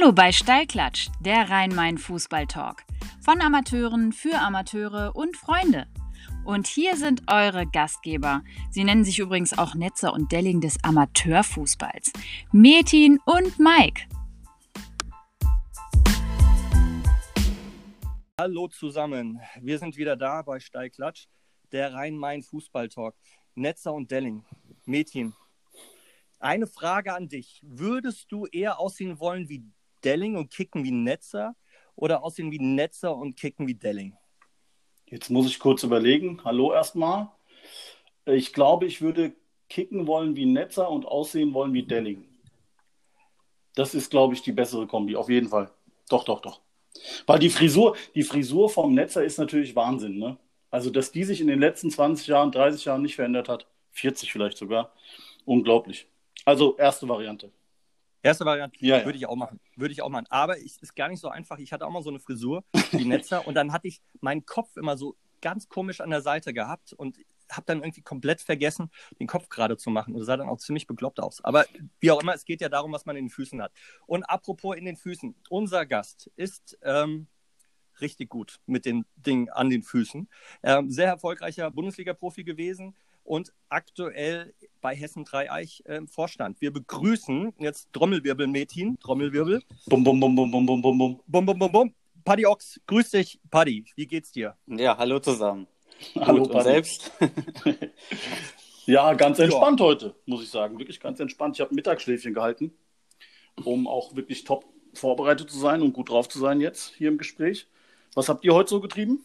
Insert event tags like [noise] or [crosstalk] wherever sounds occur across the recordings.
Hallo bei Steilklatsch, der Rhein-Main-Fußball-Talk. Von Amateuren für Amateure und Freunde. Und hier sind eure Gastgeber. Sie nennen sich übrigens auch Netzer und Delling des Amateurfußballs. Metin und Mike. Hallo zusammen, wir sind wieder da bei Steilklatsch, der Rhein-Main-Fußball-Talk. Netzer und Delling. Metin, eine Frage an dich. Würdest du eher aussehen wollen wie Delling und kicken wie Netzer oder aussehen wie Netzer und kicken wie Delling? Jetzt muss ich kurz überlegen. Hallo erstmal. Ich glaube, ich würde kicken wollen wie Netzer und aussehen wollen wie Delling. Das ist, glaube ich, die bessere Kombi, auf jeden Fall. Doch, doch, doch. Weil die Frisur, die Frisur vom Netzer ist natürlich Wahnsinn, ne? Also, dass die sich in den letzten 20 Jahren, 30 Jahren nicht verändert hat, 40 vielleicht sogar, unglaublich. Also, erste Variante. Erste Variante Ja, ja. würde ich auch machen. Würde ich auch machen. Aber es ist gar nicht so einfach. Ich hatte auch mal so eine Frisur wie [laughs] Netzer und dann hatte ich meinen Kopf immer so ganz komisch an der Seite gehabt und habe dann irgendwie komplett vergessen, den Kopf gerade zu machen. Und das sah dann auch ziemlich bekloppt aus. Aber wie auch immer, es geht ja darum, was man in den Füßen hat. Und apropos in den Füßen, unser Gast ist ähm, richtig gut mit den Dingen an den Füßen. Ähm, sehr erfolgreicher Bundesliga-Profi gewesen und aktuell bei Hessen Dreieich ähm, Vorstand. Wir begrüßen jetzt Trommelwirbel Metin, Trommelwirbel. Bum, bum, bum, bum, bum, bum, bum, bum. Bum, bum, bum, bum. Paddy Ochs, grüß dich. Paddy, wie geht's dir? Ja, hallo zusammen. [laughs] Hallo, Gut, selbst? [laughs] Ja, ganz entspannt heute, muss ich sagen. Wirklich ganz entspannt. Ich habe ein Mittagsschläfchen gehalten, um auch wirklich top vorbereitet zu sein und gut drauf zu sein jetzt hier im Gespräch. Was habt ihr heute so getrieben?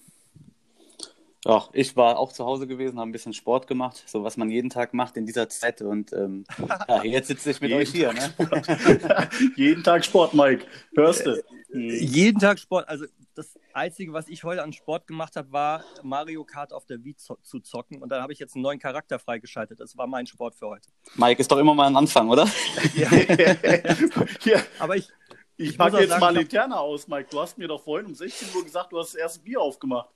Ja, ich war auch zu Hause gewesen, habe ein bisschen Sport gemacht, so was man jeden Tag macht in dieser Zeit. Und ähm, [laughs] ja, jetzt sitze ich mit euch hier. Ne? [laughs] Jeden Tag Sport, Mike. Hörst du? Hm. Jeden Tag Sport. Also das Einzige, was ich heute an Sport gemacht habe, war Mario Kart auf der Wii zo zu zocken. Und dann habe ich jetzt einen neuen Charakter freigeschaltet. Das war mein Sport für heute. Mike ist doch immer mal ein Anfang, oder? [laughs] Ja, aber ich, ich Ich packe jetzt sagen, mal Linterna aus, Mike. Du hast mir doch vorhin um 16 Uhr gesagt, du hast das erste Bier aufgemacht.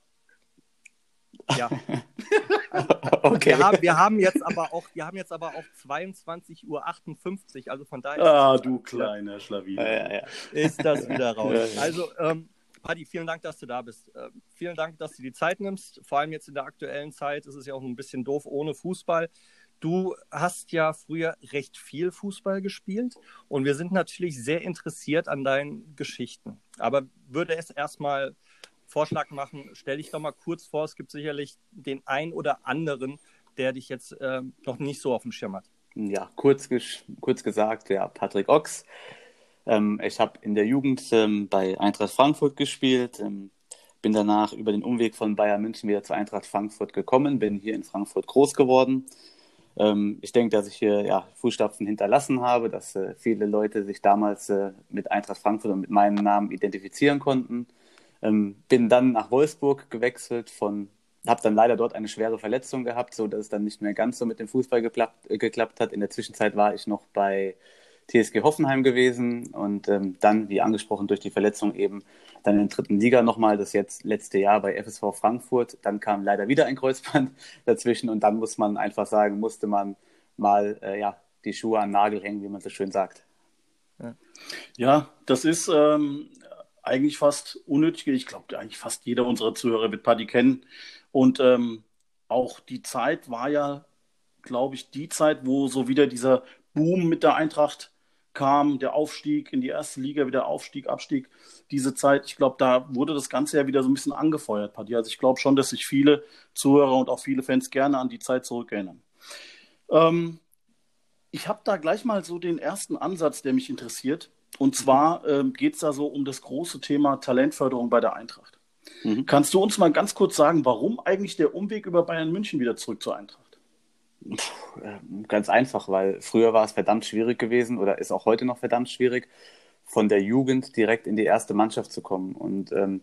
Ja. [laughs] okay. Wir, haben, wir, haben jetzt aber auch, wir haben jetzt aber auch 22.58 Uhr. Also von daher Ah, du kleiner Schlawiner. Ja, ja, ist das wieder raus. Also, ähm, Paddy, vielen Dank, dass du da bist. Ähm, vielen Dank, dass du die Zeit nimmst. Vor allem jetzt in der aktuellen Zeit ist es ja auch ein bisschen doof ohne Fußball. Du hast ja früher recht viel Fußball gespielt und wir sind natürlich sehr interessiert an deinen Geschichten. Aber würde es erstmal Vorschlag machen, stell dich doch mal kurz vor. Es gibt sicherlich den ein oder anderen, der dich jetzt ähm, noch nicht so auf dem Schirm hat. Ja, kurz, kurz gesagt, ja, Patrick Ochs. Ähm, ich habe in der Jugend ähm, bei Eintracht Frankfurt gespielt, ähm, bin danach über den Umweg von Bayern München wieder zu Eintracht Frankfurt gekommen, bin hier in Frankfurt groß geworden. Ähm, ich denke, dass ich hier ja, Fußstapfen hinterlassen habe, dass äh, viele Leute sich damals äh, mit Eintracht Frankfurt und mit meinem Namen identifizieren konnten. Ähm, bin dann nach Wolfsburg gewechselt von habe dann leider dort eine schwere Verletzung gehabt, so dass es dann nicht mehr ganz so mit dem Fußball geklappt, äh, geklappt hat. In der Zwischenzeit war ich noch bei TSG Hoffenheim gewesen und ähm, dann, wie angesprochen, durch die Verletzung eben dann in der dritten Liga nochmal, das jetzt letzte Jahr bei FSV Frankfurt. Dann kam leider wieder ein Kreuzband [laughs] dazwischen und dann muss man einfach sagen, musste man mal äh, ja, die Schuhe an den Nagel hängen, wie man so schön sagt. Ja, das ist ähm, eigentlich fast unnötig. Ich glaube, eigentlich fast jeder unserer Zuhörer wird Paddy kennen. Und ähm, auch die Zeit war ja, glaube ich, die Zeit, wo so wieder dieser Boom mit der Eintracht kam, der Aufstieg in die erste Liga, wieder Aufstieg, Abstieg. Diese Zeit, ich glaube, da wurde das Ganze ja wieder so ein bisschen angefeuert, Paddy. Also ich glaube schon, dass sich viele Zuhörer und auch viele Fans gerne an die Zeit zurückerinnern. Ähm, ich habe da gleich mal so den ersten Ansatz, der mich interessiert. Und zwar ähm, geht es da so um das große Thema Talentförderung bei der Eintracht. Mhm. Kannst du uns mal ganz kurz sagen, warum eigentlich der Umweg über Bayern München wieder zurück zur Eintracht? Äh, Ganz einfach, weil früher war es verdammt schwierig gewesen oder ist auch heute noch verdammt schwierig, von der Jugend direkt in die erste Mannschaft zu kommen. Und ähm,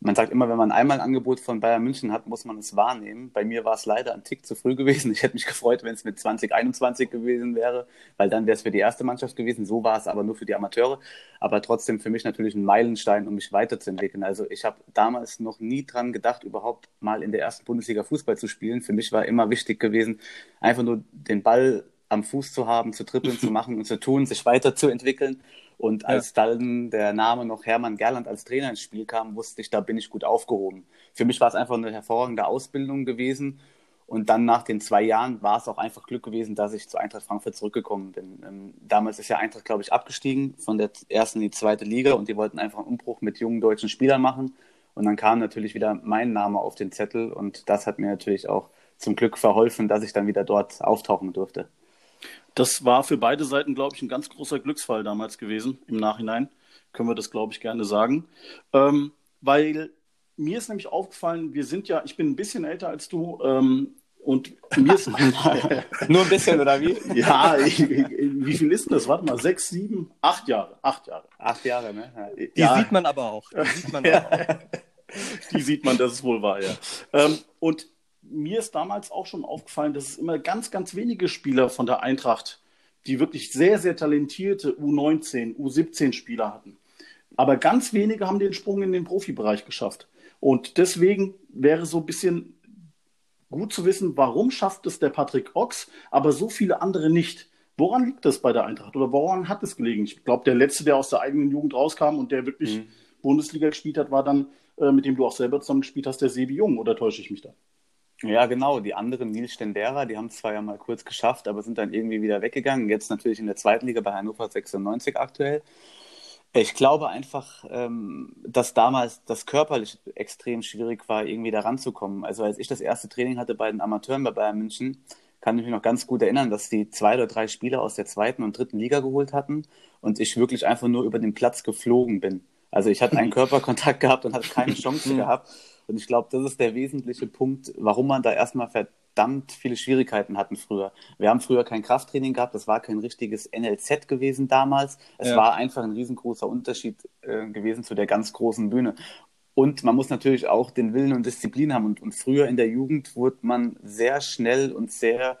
man sagt immer, wenn man einmal ein Angebot von Bayern München hat, muss man es wahrnehmen. Bei mir war es leider ein Tick zu früh gewesen. Ich hätte mich gefreut, wenn es mit 2021 gewesen wäre, weil dann wäre es für die erste Mannschaft gewesen. So war es aber nur für die Amateure. Aber trotzdem für mich natürlich ein Meilenstein, um mich weiterzuentwickeln. Also ich habe damals noch nie dran gedacht, überhaupt mal in der ersten Bundesliga Fußball zu spielen. Für mich war immer wichtig gewesen, einfach nur den Ball am Fuß zu haben, zu trippeln, zu [laughs] machen und zu tun, sich weiterzuentwickeln. Und als ja. dann der Name noch Hermann Gerland als Trainer ins Spiel kam, wusste ich, da bin ich gut aufgehoben. Für mich war es einfach eine hervorragende Ausbildung gewesen. Und dann nach den zwei Jahren war es auch einfach Glück gewesen, dass ich zu Eintracht Frankfurt zurückgekommen bin. Ähm, damals ist ja Eintracht, glaube ich, abgestiegen von der ersten in die zweite Liga und die wollten einfach einen Umbruch mit jungen deutschen Spielern machen. Und dann kam natürlich wieder mein Name auf den Zettel und das hat mir natürlich auch zum Glück verholfen, dass ich dann wieder dort auftauchen durfte. Das war für beide Seiten, glaube ich, ein ganz großer Glücksfall damals gewesen. Im Nachhinein können wir das, glaube ich, gerne sagen. Ähm, weil mir ist nämlich aufgefallen, wir sind ja, ich bin ein bisschen älter als du, ähm, und mir ist [laughs] nur ein bisschen oder wie? [laughs] ja, ich, wie viel ist denn das? Warte mal, sechs, sieben, acht Jahre, acht Jahre, acht Jahre, ne? Die ja. sieht man aber auch. Die sieht man, auch. [laughs] Die sieht man, das ist wohl wahr, ja. Ähm, und mir ist damals auch schon aufgefallen, dass es immer ganz, ganz wenige Spieler von der Eintracht, die wirklich sehr, sehr talentierte U19, U17 Spieler hatten. Aber ganz wenige haben den Sprung in den Profibereich geschafft. Und deswegen wäre so ein bisschen gut zu wissen, warum schafft es der Patrick Ochs, aber so viele andere nicht. Woran liegt das bei der Eintracht oder woran hat es gelegen? Ich glaube, der letzte, der aus der eigenen Jugend rauskam und der wirklich mhm. Bundesliga gespielt hat, war dann, äh, mit dem du auch selber zusammen gespielt hast, der Sebi Jung. Oder täusche ich mich da? Ja, genau. Die anderen, Nils Stendera, die haben es zwar ja mal kurz geschafft, aber sind dann irgendwie wieder weggegangen. Jetzt natürlich in der zweiten Liga bei Hannover 96 aktuell. Ich glaube einfach, ähm, dass damals das körperlich extrem schwierig war, irgendwie da ranzukommen. Also als ich das erste Training hatte bei den Amateuren bei Bayern München, kann ich mich noch ganz gut erinnern, dass die zwei oder drei Spieler aus der zweiten und dritten Liga geholt hatten und ich wirklich einfach nur über den Platz geflogen bin. Also ich hatte einen Körperkontakt gehabt und hatte keine Chance gehabt. Und ich glaube, das ist der wesentliche Punkt, warum man da erstmal verdammt viele Schwierigkeiten hatten früher. Wir haben früher kein Krafttraining gehabt, das war kein richtiges NLZ gewesen damals. Es ja. war einfach ein riesengroßer Unterschied äh, gewesen zu der ganz großen Bühne. Und man muss natürlich auch den Willen und Disziplin haben. Und, und früher in der Jugend wurde man sehr schnell und sehr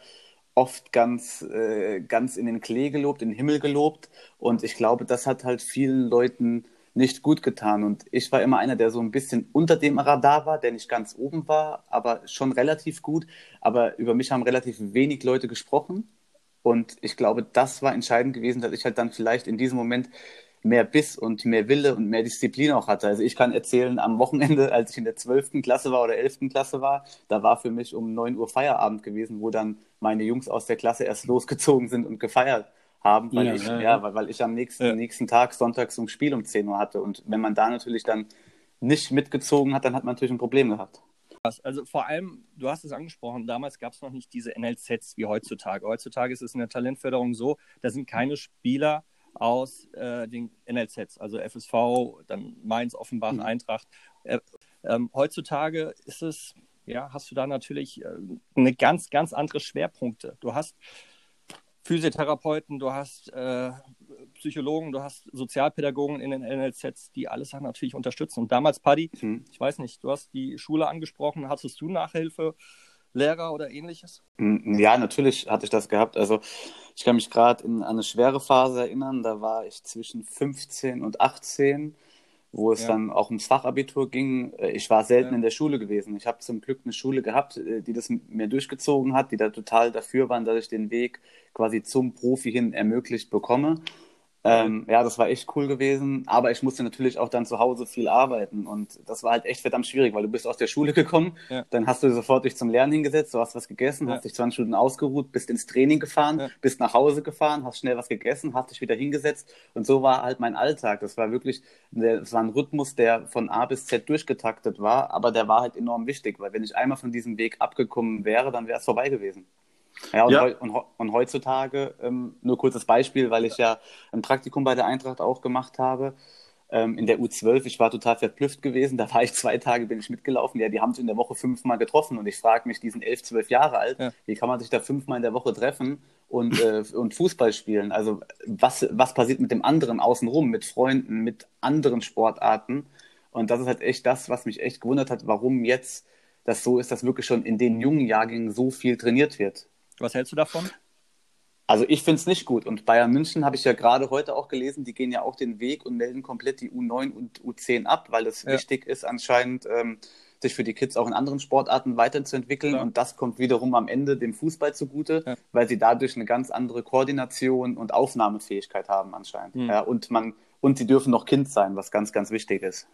oft ganz, äh, ganz in den Klee gelobt, in den Himmel gelobt. Und ich glaube, das hat halt vielen Leuten nicht gut getan. Und ich war immer einer, der so ein bisschen unter dem Radar war, der nicht ganz oben war, aber schon relativ gut. Aber über mich haben relativ wenig Leute gesprochen. Und ich glaube, das war entscheidend gewesen, dass ich halt dann vielleicht in diesem Moment mehr Biss und mehr Wille und mehr Disziplin auch hatte. Also ich kann erzählen, am Wochenende, als ich in der 12. Klasse war oder 11. Klasse war, da war für mich um 9 Uhr Feierabend gewesen, wo dann meine Jungs aus der Klasse erst losgezogen sind und gefeiert haben, weil, ja, ich, ja, ja. Weil, weil, ich am nächsten, nächsten Tag sonntags zum Spiel um 10 Uhr hatte. Und wenn man da natürlich dann nicht mitgezogen hat, dann hat man natürlich ein Problem gehabt. Also vor allem, du hast es angesprochen, damals gab es noch nicht diese NLZs wie heutzutage. Heutzutage ist es in der Talentförderung so, da sind keine Spieler aus äh, den NLZs, also FSV, dann Mainz, Offenbach, mhm. Eintracht. Äh, ähm, heutzutage ist es, ja, hast du da natürlich äh, eine ganz, ganz andere Schwerpunkte. Du hast Physiotherapeuten, du hast äh, Psychologen, du hast Sozialpädagogen in den NLZs, die alles natürlich unterstützen. Und damals, Paddy, mhm. ich weiß nicht, du hast die Schule angesprochen, hattest du Nachhilfe, Lehrer oder ähnliches? Ja, natürlich hatte ich das gehabt. Also ich kann mich gerade an eine schwere Phase erinnern, da war ich zwischen 15 und 18 wo es ja. dann auch ums Fachabitur ging. Äh, ich war selten ja. in der Schule gewesen. Ich habe zum Glück eine Schule gehabt, äh, die das mir durchgezogen hat, die da total dafür waren, dass ich den Weg quasi zum Profi hin ermöglicht bekomme. Ähm, ja, das war echt cool gewesen, aber ich musste natürlich auch dann zu Hause viel arbeiten und das war halt echt verdammt schwierig, weil du bist aus der Schule gekommen, ja. dann hast du sofort dich zum Lernen hingesetzt, du hast was gegessen, ja. hast dich 20 Stunden ausgeruht, bist ins Training gefahren, ja. bist nach Hause gefahren, hast schnell was gegessen, hast dich wieder hingesetzt und so war halt mein Alltag. Das war wirklich, das war ein Rhythmus, der von A bis Z durchgetaktet war, aber der war halt enorm wichtig, weil wenn ich einmal von diesem Weg abgekommen wäre, dann wäre es vorbei gewesen. Ja, und, ja. Heu und, und heutzutage, ähm, nur kurzes Beispiel, weil ich ja ein Praktikum bei der Eintracht auch gemacht habe. Ähm, in der U12, ich war total verblüfft gewesen. Da war ich zwei Tage, bin ich mitgelaufen. Ja, die haben sich in der Woche fünfmal getroffen. Und ich frage mich, die sind elf, zwölf Jahre alt, ja. wie kann man sich da fünfmal in der Woche treffen und, äh, und Fußball spielen? Also, was, was passiert mit dem anderen außenrum, mit Freunden, mit anderen Sportarten? Und das ist halt echt das, was mich echt gewundert hat, warum jetzt das so ist, dass wirklich schon in den jungen Jahrgängen so viel trainiert wird. Was hältst du davon? Also ich finde es nicht gut. Und Bayern München habe ich ja gerade heute auch gelesen, die gehen ja auch den Weg und melden komplett die U9 und U10 ab, weil es ja. wichtig ist anscheinend, ähm, sich für die Kids auch in anderen Sportarten weiterzuentwickeln. Ja. Und das kommt wiederum am Ende dem Fußball zugute, ja. weil sie dadurch eine ganz andere Koordination und Aufnahmefähigkeit haben anscheinend. Mhm. Ja, und man und sie dürfen noch Kind sein, was ganz, ganz wichtig ist.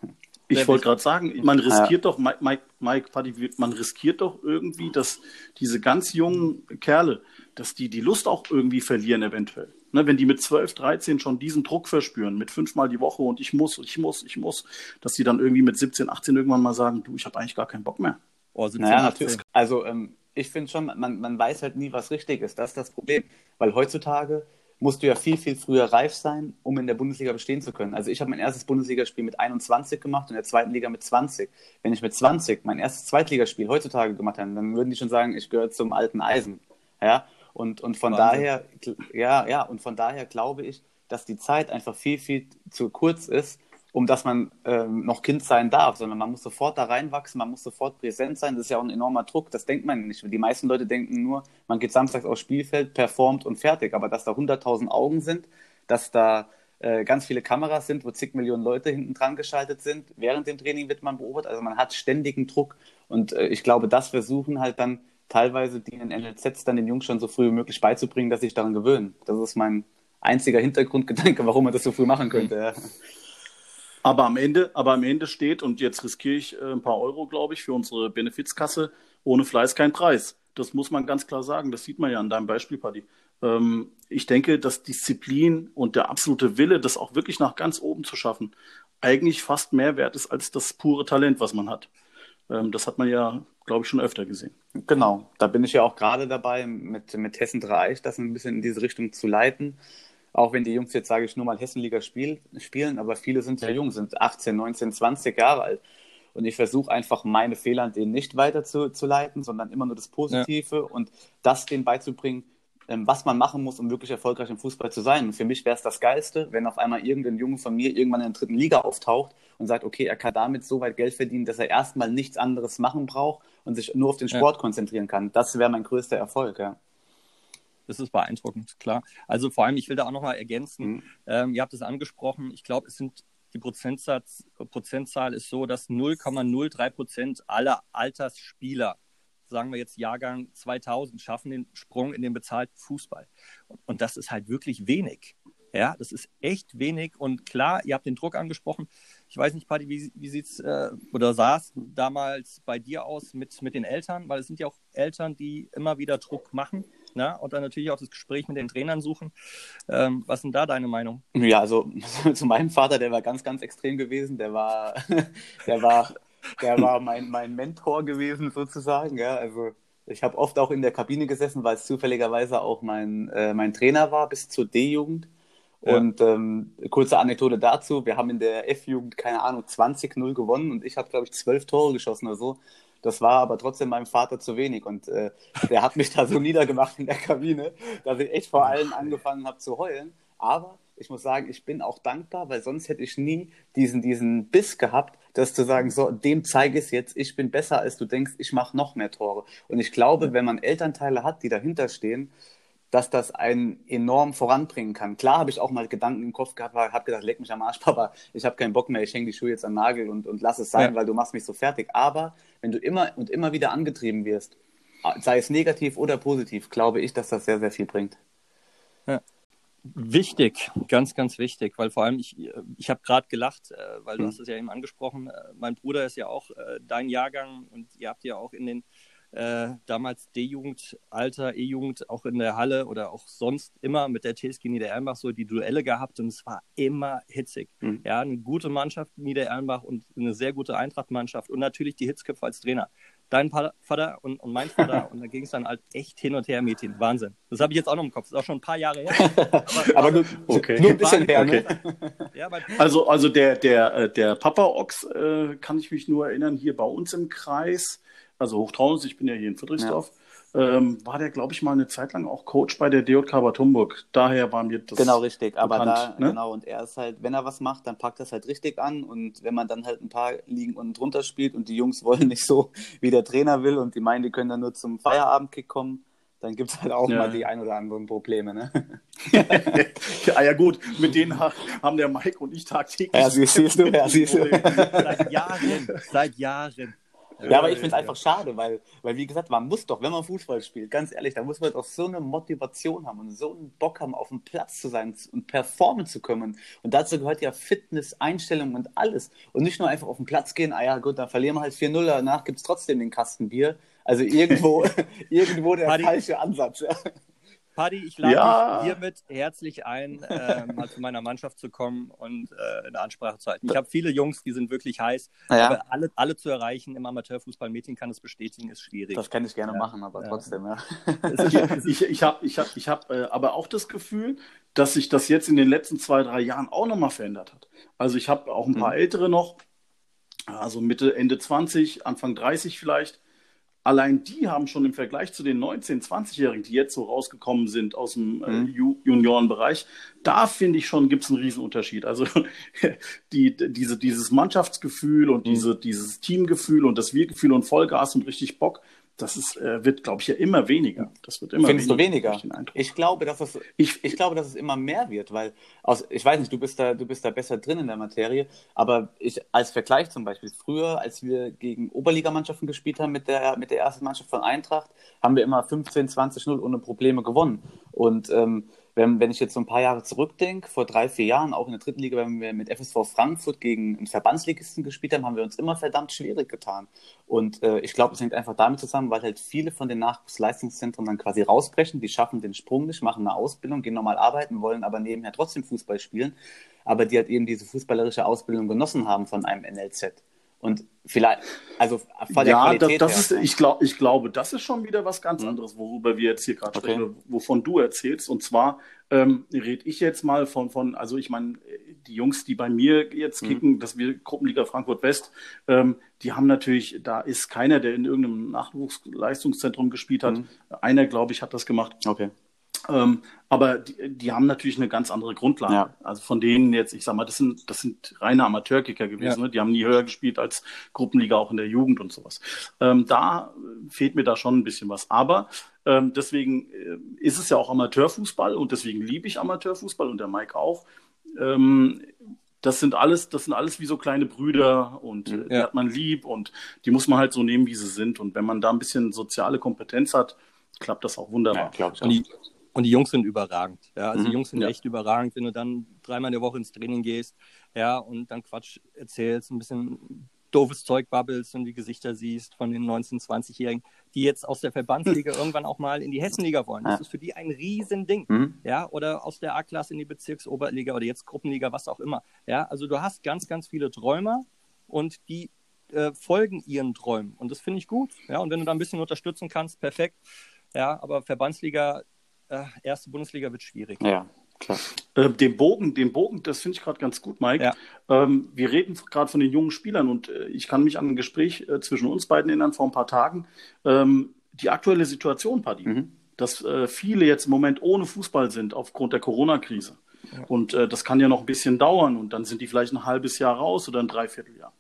Ich wollte gerade sagen, man riskiert ja. doch, Mike, Mike, Mike, man riskiert doch irgendwie, dass diese ganz jungen Kerle, dass die die Lust auch irgendwie verlieren eventuell. Ne, wenn die mit 12, 13 schon diesen Druck verspüren, mit fünfmal die Woche und ich muss, ich muss, ich muss, dass die dann irgendwie mit 17, 18 irgendwann mal sagen, du, ich habe eigentlich gar keinen Bock mehr. Oh, 17, naja, natürlich. Also ähm, ich finde schon, man, man weiß halt nie, was richtig ist. Das ist das Problem. Weil heutzutage musst du ja viel, viel früher reif sein, um in der Bundesliga bestehen zu können. Also ich habe mein erstes Bundesligaspiel mit 21 gemacht und in der zweiten Liga mit 20. Wenn ich mit 20 mein erstes Zweitligaspiel heutzutage gemacht hätte, dann würden die schon sagen, ich gehöre zum alten Eisen. Ja, und, und von Wahnsinn. daher, ja, ja, und von daher glaube ich, dass die Zeit einfach viel, viel zu kurz ist, um dass man ähm, noch Kind sein darf, sondern man muss sofort da reinwachsen, man muss sofort präsent sein. Das ist ja auch ein enormer Druck, das denkt man nicht. Die meisten Leute denken nur, man geht samstags aufs Spielfeld, performt und fertig. Aber dass da 100.000 Augen sind, dass da äh, ganz viele Kameras sind, wo zig Millionen Leute hinten dran geschaltet sind, während dem Training wird man beobachtet. Also man hat ständigen Druck. Und äh, ich glaube, das versuchen halt dann teilweise die in NLZs dann den Jungs schon so früh wie möglich beizubringen, dass sie sich daran gewöhnen. Das ist mein einziger Hintergrundgedanke, [laughs] warum man das so früh machen könnte. Ja. Aber am Ende, aber am Ende steht, und jetzt riskiere ich äh, ein paar Euro, glaube ich, für unsere Benefizkasse, ohne Fleiß kein Preis. Das muss man ganz klar sagen. Das sieht man ja an deinem Beispiel, Paddy. Ähm, ich denke, dass Disziplin und der absolute Wille, das auch wirklich nach ganz oben zu schaffen, eigentlich fast mehr wert ist als das pure Talent, was man hat. Ähm, das hat man ja, glaube ich, schon öfter gesehen. Genau, da bin ich ja auch gerade dabei, mit, mit Hessen Dreieich das ein bisschen in diese Richtung zu leiten. Auch wenn die Jungs jetzt, sage ich, nur mal Hessenliga spiel, spielen, aber viele sind ja jung, sind 18, 19, 20 Jahre alt. Und ich versuche einfach meine Fehler an denen nicht weiter zu, zu leiten, sondern immer nur das Positive ja. und das denen beizubringen, ähm, was man machen muss, um wirklich erfolgreich im Fußball zu sein. Und für mich wäre es das Geilste, wenn auf einmal irgendein Junge von mir irgendwann in der dritten Liga auftaucht und sagt, okay, er kann damit so weit Geld verdienen, dass er erstmal nichts anderes machen braucht und sich nur auf den Sport ja. konzentrieren kann. Das wäre mein größter Erfolg, ja. Das ist beeindruckend, klar. Also vor allem, ich will da auch nochmal ergänzen, mhm. ähm, ihr habt es angesprochen, ich glaube, es sind die Prozentsatz, Prozentzahl ist so, dass 0,03 Prozent aller Altersspieler sagen wir jetzt Jahrgang 2000, schaffen den Sprung in den bezahlten Fußball. Und, und das ist halt wirklich wenig. Ja, das ist echt wenig. Und klar, ihr habt den Druck angesprochen. Ich weiß nicht, Patti, wie, wie sieht es äh, oder sah es damals bei dir aus mit, mit den Eltern? Weil es sind ja auch Eltern, die immer wieder Druck machen. Ne? Und dann natürlich auch das Gespräch mit den Trainern suchen. Ähm, was sind da deine Meinung? Ja, also [laughs] zu meinem Vater, der war ganz, ganz extrem gewesen. Der war, [laughs] der war der war mein, mein Mentor gewesen sozusagen. Ja. Also ich habe oft auch in der Kabine gesessen, weil es zufälligerweise auch mein, äh, mein Trainer war bis zur D-Jugend. Ja. Und ähm, kurze Anekdote dazu, wir haben in der F-Jugend, keine Ahnung, 20-0 gewonnen und ich habe, glaube ich, zwölf Tore geschossen oder so. Das war aber trotzdem meinem Vater zu wenig und äh, der hat mich [laughs] da so niedergemacht in der Kabine, dass ich echt vor allem angefangen habe zu heulen. Aber ich muss sagen, ich bin auch dankbar, weil sonst hätte ich nie diesen, diesen Biss gehabt, das zu sagen, so, dem zeige ich es jetzt, ich bin besser, als du denkst, ich mache noch mehr Tore. Und ich glaube, wenn man Elternteile hat, die dahinter stehen, dass das einen enorm voranbringen kann. Klar habe ich auch mal Gedanken im Kopf gehabt, habe gedacht, leck mich am Arsch, [laughs] Papa, ich habe keinen Bock mehr, ich hänge die Schuhe jetzt am Nagel und, und lass es sein, ja. weil du machst mich so fertig. Aber wenn du immer und immer wieder angetrieben wirst, sei es negativ oder positiv, glaube ich, dass das sehr, sehr viel bringt. Ja. Wichtig, ganz, ganz wichtig, weil vor allem ich, ich habe gerade gelacht, äh, weil du mhm. hast es ja eben angesprochen. Äh, mein Bruder ist ja auch äh, dein Jahrgang und ihr habt ja auch in den äh, damals D-Jugend, Alter, E-Jugend, auch in der Halle oder auch sonst immer mit der TSG Niederernbach so die Duelle gehabt und es war immer hitzig. Mhm. Ja, eine gute Mannschaft Niederernbach und eine sehr gute Eintracht-Mannschaft und natürlich die Hitzköpfe als Trainer dein Vater und, und mein Vater [laughs] und da ging es dann halt echt hin und her, Mädchen. Wahnsinn. Das habe ich jetzt auch noch im Kopf. Das ist auch schon ein paar Jahre her. [laughs] Aber, aber nur, okay. nur ein bisschen her. Ne? Ja, also, also der, der, äh, der Papa Ochs, äh, kann ich mich nur erinnern, hier bei uns im Kreis, also Hochtaunus, ich bin ja hier in Friedrichsdorf, ja ähm, war der, glaube ich, mal eine Zeit lang auch Coach bei der DJK Bad Homburg. Daher war mir das. Genau, richtig. Aber bekannt, da, ne? genau, und er ist halt, wenn er was macht, dann packt er es halt richtig an. Und wenn man dann halt ein paar Ligen unten drunter spielt und die Jungs [laughs] wollen nicht so, wie der Trainer will und die meinen, die können dann nur zum Feierabendkick kommen, dann gibt es halt auch ja. mal die ein oder anderen Probleme. Ne? [laughs] ja, ja, gut, mit denen haben der Mike und ich tagtäglich. Ja, siehst du, ja, siehst du. [laughs] Seit Jahren, seit Jahren. Ja, aber ich finde es einfach schade, weil, weil, wie gesagt, man muss doch, wenn man Fußball spielt, ganz ehrlich, da muss man doch so eine Motivation haben und so einen Bock haben, auf dem Platz zu sein und performen zu können. Und dazu gehört ja Fitness, Einstellung und alles. Und nicht nur einfach auf den Platz gehen, ah ja, gut, dann verlieren wir halt 4-0, danach gibt es trotzdem den Kasten Bier. Also irgendwo, [laughs] [laughs] irgendwo der Party. falsche Ansatz. Paddy, ich lade ja. dich hiermit herzlich ein, äh, mal zu meiner Mannschaft zu kommen und äh, eine Ansprache zu halten. Ich habe viele Jungs, die sind wirklich heiß, ja. aber alle, alle zu erreichen im Amateurfußball, Mädchen kann es bestätigen, ist schwierig. Das kann ich gerne ja. machen, aber trotzdem, ja. [laughs] ich ich habe ich hab, ich hab, äh, aber auch das Gefühl, dass sich das jetzt in den letzten zwei, drei Jahren auch nochmal verändert hat. Also ich habe auch ein paar mhm. Ältere noch, also Mitte, Ende 20, Anfang 30 vielleicht, allein die haben schon im Vergleich zu den 19-, 20-Jährigen, die jetzt so rausgekommen sind aus dem äh, mhm. Juniorenbereich, da finde ich schon, gibt es einen Riesenunterschied. Also [laughs] die, diese, dieses Mannschaftsgefühl und mhm. diese, dieses Teamgefühl und das Wir-Gefühl und Vollgas und richtig Bock, das ist, äh, wird, glaube ich, ja immer weniger. Das wird immer Findest weniger. du weniger? Ich glaube, dass es, ich, ich glaube, dass es immer mehr wird, weil aus, ich weiß nicht, du bist da, du bist da besser drin in der Materie, aber ich als Vergleich zum Beispiel früher, als wir gegen Oberligamannschaften gespielt haben mit der mit der ersten Mannschaft von Eintracht, haben wir immer 15, 20 0 ohne Probleme gewonnen und ähm, wenn, wenn ich jetzt so ein paar Jahre zurückdenke, vor drei, vier Jahren, auch in der dritten Liga, wenn wir mit FSV Frankfurt gegen einen Verbandsligisten gespielt haben, haben wir uns immer verdammt schwierig getan. Und äh, ich glaube, es hängt einfach damit zusammen, weil halt viele von den Nachwuchsleistungszentren dann quasi rausbrechen, die schaffen den Sprung nicht, machen eine Ausbildung, gehen normal arbeiten, wollen aber nebenher trotzdem Fußball spielen, aber die halt eben diese fußballerische Ausbildung genossen haben von einem NLZ. Und vielleicht, also von der ja, Qualität das, das her, ist, ich, glaub, ich glaube, das ist schon wieder was ganz mhm. anderes, worüber wir jetzt hier gerade okay. sprechen, wovon du erzählst. Und zwar ähm, rede ich jetzt mal von, von also ich meine, die Jungs, die bei mir jetzt mhm. kicken, mhm. dass wir Gruppenliga Frankfurt West, ähm, die haben natürlich, da ist keiner, der in irgendeinem Nachwuchsleistungszentrum gespielt hat. Mhm. Einer, glaube ich, hat das gemacht. Okay. Ähm, aber die, die, haben natürlich eine ganz andere Grundlage. Ja. Also von denen jetzt, ich sag mal, das sind, das sind reine Amateurkicker gewesen. Ja. Ne? Die haben nie höher gespielt als Gruppenliga auch in der Jugend und sowas. Ähm, da fehlt mir da schon ein bisschen was. Aber ähm, deswegen äh, ist es ja auch Amateurfußball und deswegen liebe ich Amateurfußball und der Mike auch. Ähm, das sind alles, das sind alles wie so kleine Brüder und äh, die hat man lieb und die muss man halt so nehmen, wie sie sind. Und wenn man da ein bisschen soziale Kompetenz hat, klappt das auch wunderbar. Ja, und die, und die Jungs sind überragend. Ja, also mhm, die Jungs sind ja. echt überragend, wenn du dann dreimal in der Woche ins Training gehst, ja, und dann Quatsch erzählst, ein bisschen doofes Zeug babbelst und die Gesichter siehst von den 19-, 20-Jährigen, die jetzt aus der Verbandsliga [laughs] irgendwann auch mal in die Hessenliga wollen. Das ist für die ein Riesending. Mhm. Ja, oder aus der A-Klasse in die Bezirksoberliga oder jetzt Gruppenliga, was auch immer. Ja, also du hast ganz, ganz viele Träumer und die äh, folgen ihren Träumen. Und das finde ich gut. Ja, und wenn du da ein bisschen unterstützen kannst, perfekt. Ja, aber Verbandsliga äh, erste Bundesliga wird schwierig. Ja, klar. Äh, den Bogen, den Bogen, das finde ich gerade ganz gut, Mike. Ja. Ähm, wir reden gerade von den jungen Spielern und äh, ich kann mich an ein Gespräch äh, zwischen uns beiden erinnern vor ein paar Tagen. Ähm, die aktuelle Situation, Paddy, mhm. dass äh, viele jetzt im Moment ohne Fußball sind aufgrund der Corona-Krise. Ja. Und äh, das kann ja noch ein bisschen dauern und dann sind die vielleicht ein halbes Jahr raus oder ein Dreivierteljahr.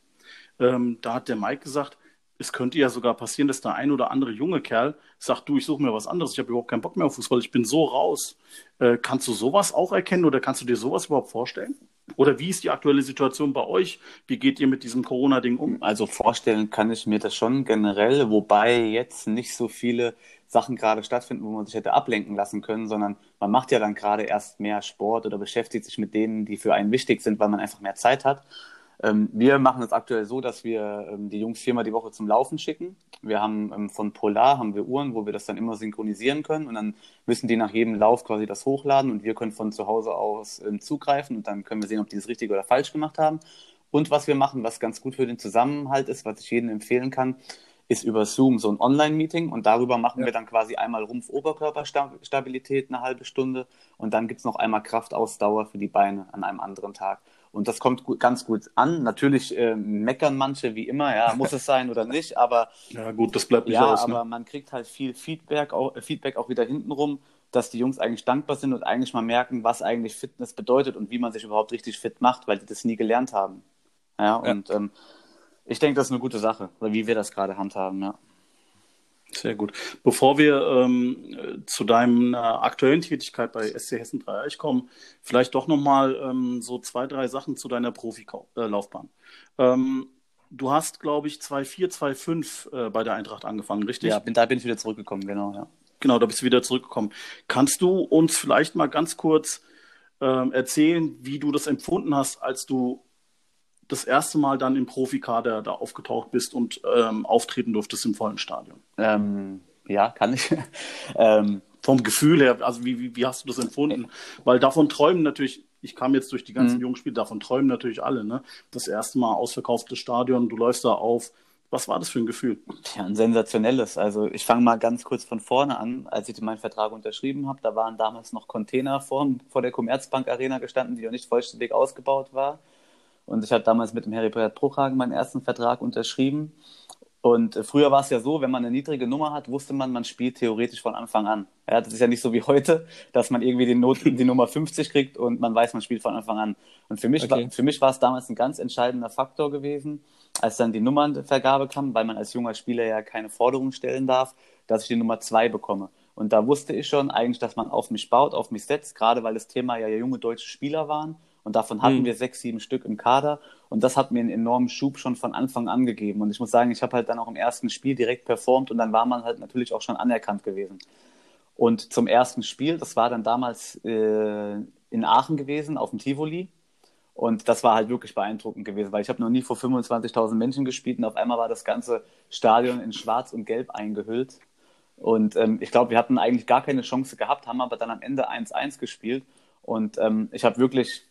Ähm, da hat der Mike gesagt, es könnte ja sogar passieren, dass der ein oder andere junge Kerl sagt, du, ich suche mir was anderes, ich habe überhaupt keinen Bock mehr auf Fußball, ich bin so raus. Äh, kannst du sowas auch erkennen oder kannst du dir sowas überhaupt vorstellen? Oder wie ist die aktuelle Situation bei euch? Wie geht ihr mit diesem Corona-Ding um? Also vorstellen kann ich mir das schon generell, wobei jetzt nicht so viele Sachen gerade stattfinden, wo man sich hätte ablenken lassen können, sondern man macht ja dann gerade erst mehr Sport oder beschäftigt sich mit denen, die für einen wichtig sind, weil man einfach mehr Zeit hat. Ähm, wir machen es aktuell so, dass wir ähm, die Jungs viermal die Woche zum Laufen schicken. Wir haben ähm, von Polar haben wir Uhren, wo wir das dann immer synchronisieren können und dann müssen die nach jedem Lauf quasi das hochladen und wir können von zu Hause aus zugreifen und dann können wir sehen, ob die das richtig oder falsch gemacht haben. Und was wir machen, was ganz gut für den Zusammenhalt ist, was ich jedem empfehlen kann, ist über Zoom so ein Online-Meeting und darüber machen ja. wir dann quasi einmal Rumpf-Oberkörperstabilität eine halbe Stunde und dann gibt es noch einmal Kraftausdauer für die Beine an einem anderen Tag. Und das kommt gut, ganz gut an. Natürlich äh, meckern manche wie immer, ja, muss es sein oder nicht, aber. [laughs] Ja, gut, das bleibt nicht ja, aus. Ne? aber man kriegt halt viel Feedback auch, Feedback auch wieder hintenrum, dass die Jungs eigentlich dankbar sind und eigentlich mal merken, was eigentlich Fitness bedeutet und wie man sich überhaupt richtig fit macht, weil die das nie gelernt haben. Ja, und ja. Ähm, ich denke, das ist eine gute Sache, wie wir das gerade handhaben, ja. Sehr gut. Bevor wir ähm, zu deiner aktuellen Tätigkeit bei SC Hessen 3 kommen, vielleicht doch nochmal ähm, so zwei, drei Sachen zu deiner Profilaufbahn. Ähm, du hast, glaube ich, 2-4, 2-5 äh, bei der Eintracht angefangen, richtig? Ja, bin, da bin ich wieder zurückgekommen, genau, ja. Genau, da bist du wieder zurückgekommen. Kannst du uns vielleicht mal ganz kurz ähm, erzählen, wie du das empfunden hast, als du das erste Mal dann im Profikader da aufgetaucht bist und ähm, auftreten durftest im vollen Stadion? Ähm, ja, kann ich. [laughs] ähm, Vom Gefühl her, also wie, wie, wie hast du das empfunden? Weil davon träumen natürlich, ich kam jetzt durch die ganzen Mhm. jungen Spiele, davon träumen natürlich alle, ne? Das erste Mal ausverkauftes Stadion, du läufst da auf. Was war das für ein Gefühl? Ja, ein sensationelles. Also ich fange mal ganz kurz von vorne an. Als ich meinen Vertrag unterschrieben habe, da waren damals noch Container vor, vor der Commerzbank Arena gestanden, die noch nicht vollständig ausgebaut war. Und ich habe damals mit dem Heribert Bruchhagen meinen ersten Vertrag unterschrieben. Und äh, früher war es ja so, wenn man eine niedrige Nummer hat, wusste man, man spielt theoretisch von Anfang an. Ja, das ist ja nicht so wie heute, dass man irgendwie die, Not die Nummer 50 kriegt und man weiß, man spielt von Anfang an. Und für mich, Okay. war, für mich war es damals ein ganz entscheidender Faktor gewesen, als dann die Nummernvergabe kam, weil man als junger Spieler ja keine Forderung stellen darf, dass ich die Nummer zwei bekomme. Und da wusste ich schon eigentlich, dass man auf mich baut, auf mich setzt, gerade weil das Thema ja junge deutsche Spieler waren. Und davon hatten Mhm. wir sechs, sieben Stück im Kader. Und das hat mir einen enormen Schub schon von Anfang an gegeben. Und ich muss sagen, ich habe halt dann auch im ersten Spiel direkt performt und dann war man halt natürlich auch schon anerkannt gewesen. Und zum ersten Spiel, das war dann damals äh, in Aachen gewesen, auf dem Tivoli. Und das war halt wirklich beeindruckend gewesen, weil ich habe noch nie vor 25.000 Menschen gespielt und auf einmal war das ganze Stadion in Schwarz und Gelb eingehüllt. Und ähm, ich glaube, wir hatten eigentlich gar keine Chance gehabt, haben aber dann am Ende 1-1 gespielt. Und ähm, ich habe wirklich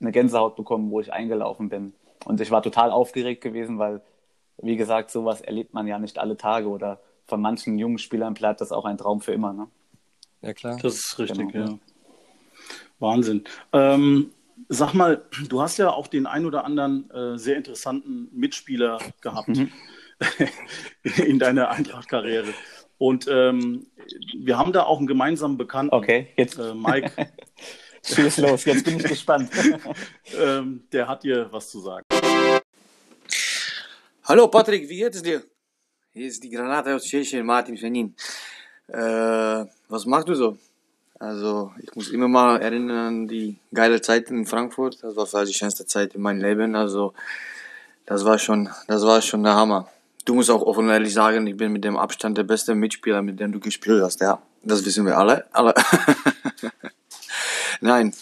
eine Gänsehaut bekommen, wo ich eingelaufen bin. Und ich war total aufgeregt gewesen, weil, wie gesagt, sowas erlebt man ja nicht alle Tage oder von manchen jungen Spielern bleibt das auch ein Traum für immer. Ne? Ja, klar. Das ist richtig, Genau. ja. Wahnsinn. Ähm, sag mal, du hast ja auch den ein oder anderen äh, sehr interessanten Mitspieler gehabt Mhm. [laughs] in deiner Eintracht-Karriere. Und ähm, wir haben da auch einen gemeinsamen Bekannten, Okay, jetzt äh, Mike, [laughs] schieß los, jetzt bin ich gespannt. [laughs] ähm, der hat dir was zu sagen. Hallo Patrick, wie geht es dir? Hier ist die Granate aus Tschechien, Martin Schenin. Äh, was machst du so? Also, ich muss immer mal erinnern an die geile Zeit in Frankfurt. Das war vielleicht die schönste Zeit in meinem Leben. Also, das war schon, das war schon der Hammer. Du musst auch offen und ehrlich sagen, ich bin mit dem Abstand der beste Mitspieler, mit dem du gespielt hast. Ja, das wissen wir alle. alle. [laughs] Nein,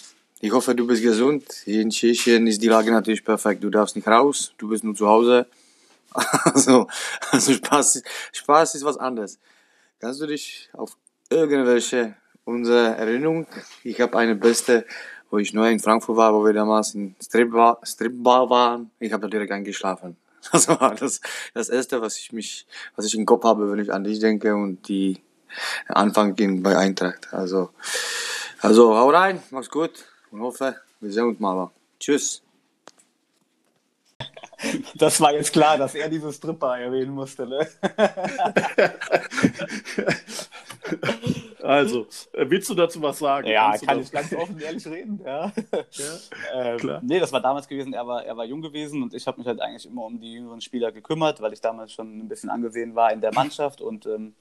ich hoffe, du bist gesund. Hier in Tschechien ist die Lage natürlich perfekt. Du darfst nicht raus, du bist nur zu Hause. [laughs] Also, also Spaß, Spaß ist was anderes. Kannst du dich auf irgendwelche unsere Erinnerung? Ich habe eine beste, wo ich neu in Frankfurt war, wo wir damals in Stripbar, Stripbar waren. Ich habe da direkt eingeschlafen. [laughs] Das war das, das erste, was ich mich, was ich im Kopf habe, wenn ich an dich denke und die Anfang ging bei Eintracht. Also, also hau rein, mach's gut und hoffe, wir sehen uns mal. Tschüss. [laughs] Das war jetzt klar, dass er diese Stripper erwähnen musste. Ne? [laughs] Also, äh, willst du dazu was sagen? Ja, Kannst kann das- ich ganz offen ehrlich reden. Ja. [laughs] Ja, Ähm, klar. nee, das war damals gewesen, er war, er war jung gewesen und ich habe mich halt eigentlich immer um die jüngeren Spieler gekümmert, weil ich damals schon ein bisschen angesehen war in der Mannschaft und, ähm,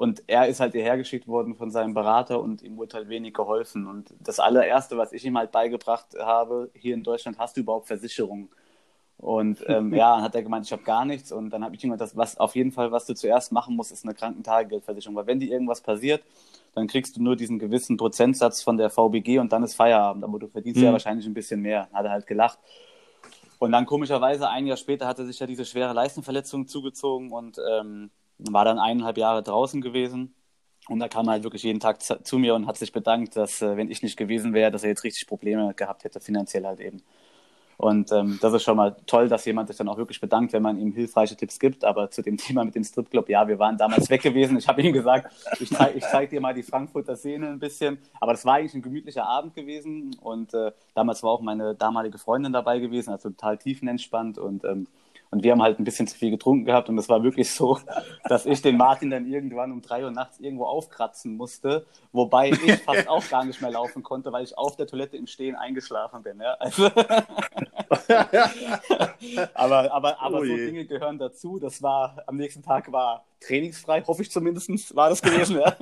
und er ist halt hierher geschickt worden von seinem Berater und ihm wurde halt wenig geholfen. Und das allererste, was ich ihm halt beigebracht habe, hier in Deutschland hast du überhaupt Versicherungen. Und [laughs] ähm, ja, dann hat er gemeint, ich habe gar nichts. Und dann habe ich ihm gesagt, das, was auf jeden Fall, was du zuerst machen musst, ist eine Krankentagegeldversicherung. Weil wenn dir irgendwas passiert, dann kriegst du nur diesen gewissen Prozentsatz von der VBG und dann ist Feierabend. Aber du verdienst ja Mhm. wahrscheinlich ein bisschen mehr. Hat er halt gelacht. Und dann komischerweise, ein Jahr später, hat er sich ja diese schwere Leistenverletzung zugezogen und ähm, war dann eineinhalb Jahre draußen gewesen. Und da kam halt wirklich jeden Tag zu zu mir und hat sich bedankt, dass, äh, wenn ich nicht gewesen wäre, dass er jetzt richtig Probleme gehabt hätte, finanziell halt eben. Und ähm, das ist schon mal toll, dass jemand sich dann auch wirklich bedankt, wenn man ihm hilfreiche Tipps gibt. Aber zu dem [laughs] Thema mit dem Stripclub, ja, wir waren damals weg gewesen. Ich habe ihm gesagt, ich zeige zeig dir mal die Frankfurter Szene ein bisschen. Aber das war eigentlich ein gemütlicher Abend gewesen. Und äh, damals war auch meine damalige Freundin dabei gewesen, also total tiefenentspannt. Und, ähm, und wir haben halt ein bisschen zu viel getrunken gehabt. Und es war wirklich so, [laughs] dass ich den Martin dann irgendwann um drei Uhr nachts irgendwo aufkratzen musste. Wobei ich [laughs] fast auch gar nicht mehr laufen konnte, weil ich auf der Toilette im Stehen eingeschlafen bin. Ja? Also, [laughs] aber aber, aber Oh so. Dinge gehören dazu. Das war, am nächsten Tag war trainingsfrei, hoffe ich zumindest, war das gewesen. Ja,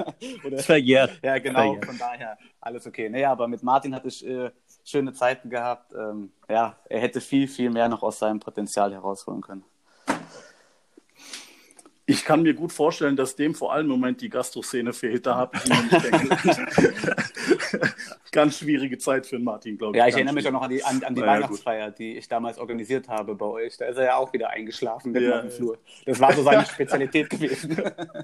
Oder, Verjährt. ja genau, Verjährt. von daher alles okay. Naja, aber mit Martin hatte ich äh, schöne Zeiten gehabt. Ähm, ja, er hätte viel, viel mehr noch aus seinem Potenzial herausholen können. Ich kann mir gut vorstellen, dass dem vor allem im Moment die Gastro-Szene fehlt. Da habe ich ihn nicht kennengelernt. [laughs] Ganz schwierige Zeit für Martin, glaube ich. Ja, ich erinnere mich auch noch an die, an, an die Naja, Weihnachtsfeier, die ich damals organisiert habe bei euch. Da ist er ja auch wieder eingeschlafen mitten Ja, ja. Flur. Das war so seine [laughs] Spezialität gewesen.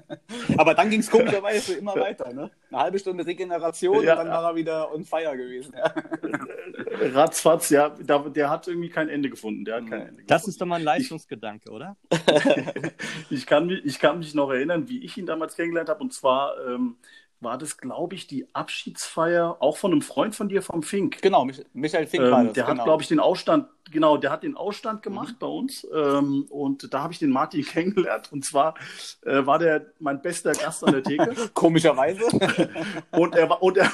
[laughs] Aber dann ging es komischerweise immer weiter. Ne? Eine halbe Stunde Regeneration Ja, und dann ja. war er wieder on fire gewesen. Ja. Ratzfatz, ja, da, der hat irgendwie kein Ende gefunden. Der hat kein Ende Das gefunden. ist doch mal ein Leistungsgedanke, oder? [laughs] Ich kann, mich, ich kann mich noch erinnern, wie ich ihn damals kennengelernt habe. Und zwar ähm, war das, glaube ich, die Abschiedsfeier auch von einem Freund von dir, vom Fink. Genau, Mich Michael Fink war Ähm, das. der genau. hat, glaube ich, den Ausstand, genau, der hat den Ausstand gemacht bei uns. Ähm, und da habe ich den Martin [laughs] kennengelernt. Und zwar äh, war der mein bester Gast an der Theke. [laughs] Komischerweise. [laughs] Und er war, und er,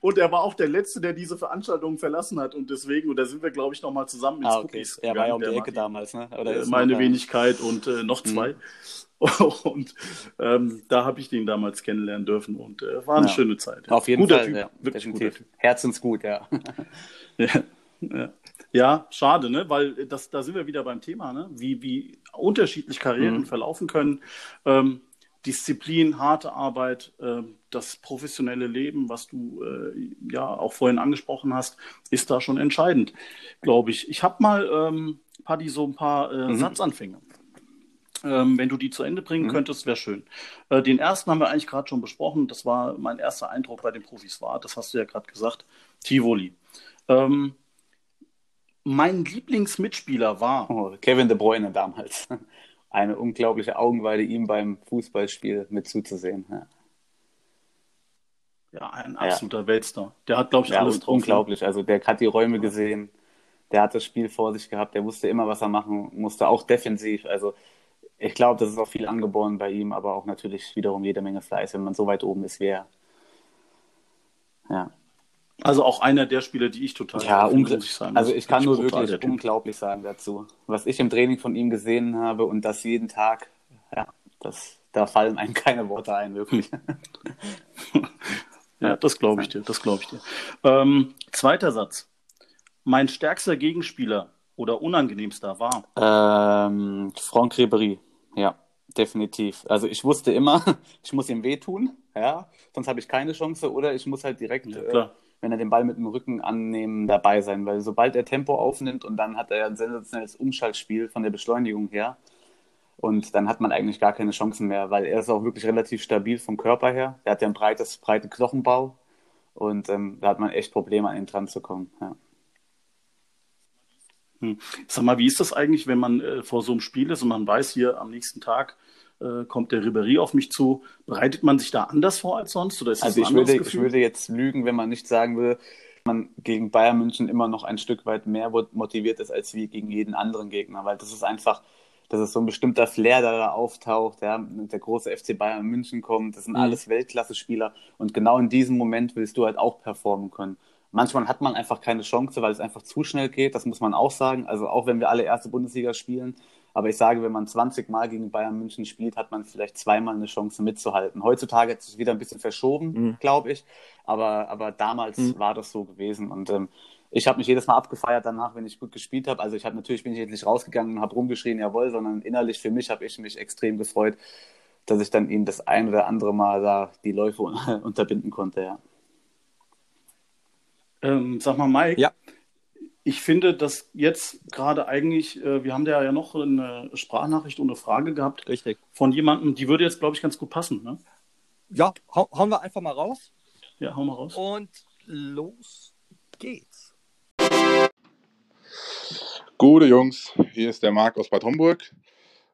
und er war auch der Letzte, der diese Veranstaltung verlassen hat. Und deswegen, und da sind wir, glaube ich, nochmal zusammen ins ah, okay. Cookies Er war ja um die Ecke Martin. damals. Ne? Oder Äh, meine. Wenigkeit und äh, noch zwei. [laughs] Und ähm, da habe ich den damals kennenlernen dürfen und äh, war eine Ja. schöne Zeit. Auf jeden guter Fall, Typ, ja, wirklich guter. Typ. Herzensgut, ja. [laughs] Ja, ja. ja, schade, ne? Weil das, da sind wir wieder beim Thema, ne? Wie, wie unterschiedlich Karrieren Mhm. verlaufen können. Ähm, Disziplin, harte Arbeit, ähm, das professionelle Leben, was du äh, ja auch vorhin angesprochen hast, ist da schon entscheidend, glaube ich. Ich habe mal, ähm, Paddy, so ein paar äh, Mhm. Satzanfänge. Ähm, wenn du die zu Ende bringen Mhm. könntest, wäre schön. Äh, den ersten haben wir eigentlich gerade schon besprochen. Das war mein erster Eindruck bei den Profis war. Das hast du ja gerade gesagt. Tivoli. Ähm, mein Lieblingsmitspieler war, Oh, Kevin De Bruyne damals. [laughs] Eine unglaubliche Augenweide, ihm beim Fußballspiel mit zuzusehen. Ja, ja, ein absoluter Weltstar. Der hat, glaube ich, ja alles drauf. ne? unglaublich. Also der hat die Räume gesehen, der hat das Spiel vor sich gehabt, der wusste immer, was er machen musste, auch defensiv. Also ich glaube, das ist auch viel angeboren bei ihm, aber auch natürlich wiederum jede Menge Fleiß, wenn man so weit oben ist wie er. Ja, Also auch einer der Spieler, die ich total ja finde, ich sagen. also ich kann nur wirklich unglaublich sagen dazu. Was ich im Training von ihm gesehen habe und das jeden Tag, ja, das, da fallen einem keine Worte ein, wirklich. [laughs] Ja, das glaube ich dir, das glaube ich dir. Ähm, zweiter Satz. Mein stärkster Gegenspieler oder unangenehmster war. Ähm, Franck Ribéry, ja, definitiv. Also ich wusste immer, [laughs] ich muss ihm wehtun, ja, sonst habe ich keine Chance oder ich muss halt direkt, Ja, äh, wenn er den Ball mit dem Rücken annehmen, dabei sein, weil sobald er Tempo aufnimmt und dann hat er ein sensationelles Umschaltspiel von der Beschleunigung her und dann hat man eigentlich gar keine Chancen mehr, weil er ist auch wirklich relativ stabil vom Körper her. Er hat ja ein breites, breiten Knochenbau und ähm, da hat man echt Probleme, an ihn dran zu kommen. Ja. Hm. Sag mal, wie ist das eigentlich, wenn man äh, vor so einem Spiel ist und man weiß, hier am nächsten Tag äh, kommt der Ribéry auf mich zu? Bereitet man sich da anders vor als sonst? Oder ist das Also ich würde, ich würde jetzt lügen, wenn man nicht sagen würde, man gegen Bayern München immer noch ein Stück weit mehr motiviert ist als wie gegen jeden anderen Gegner, weil das ist einfach, das ist so ein bestimmter Flair, der da auftaucht, ja, der große FC Bayern München kommt, das sind Mhm. alles Weltklasse-Spieler und genau in diesem Moment willst du halt auch performen können. Manchmal hat man einfach keine Chance, weil es einfach zu schnell geht, das muss man auch sagen. Also auch wenn wir alle erste Bundesliga spielen, aber ich sage, wenn man 20 Mal gegen Bayern München spielt, hat man vielleicht zweimal eine Chance mitzuhalten. Heutzutage hat es sich wieder ein bisschen verschoben, Mhm. glaube ich. Aber, aber damals Mhm. war das so gewesen. Und ähm, ich habe mich jedes Mal abgefeiert danach, wenn ich gut gespielt habe. Also ich habe natürlich bin ich jetzt nicht rausgegangen und habe rumgeschrien, jawohl, sondern innerlich für mich habe ich mich extrem gefreut, dass ich dann ihm das ein oder andere Mal da die Läufe [laughs] unterbinden konnte. Ja. Ähm, sag mal, Mike, Ja. ich finde, dass jetzt gerade eigentlich, äh, wir haben da ja noch eine Sprachnachricht und eine Frage gehabt Richtig. von jemandem, die würde jetzt, glaube ich, ganz gut passen. Ne? Ja, hau, hauen wir einfach mal raus Ja, hau mal raus. und los geht's. Gute Jungs, hier ist der Marc aus Bad Homburg.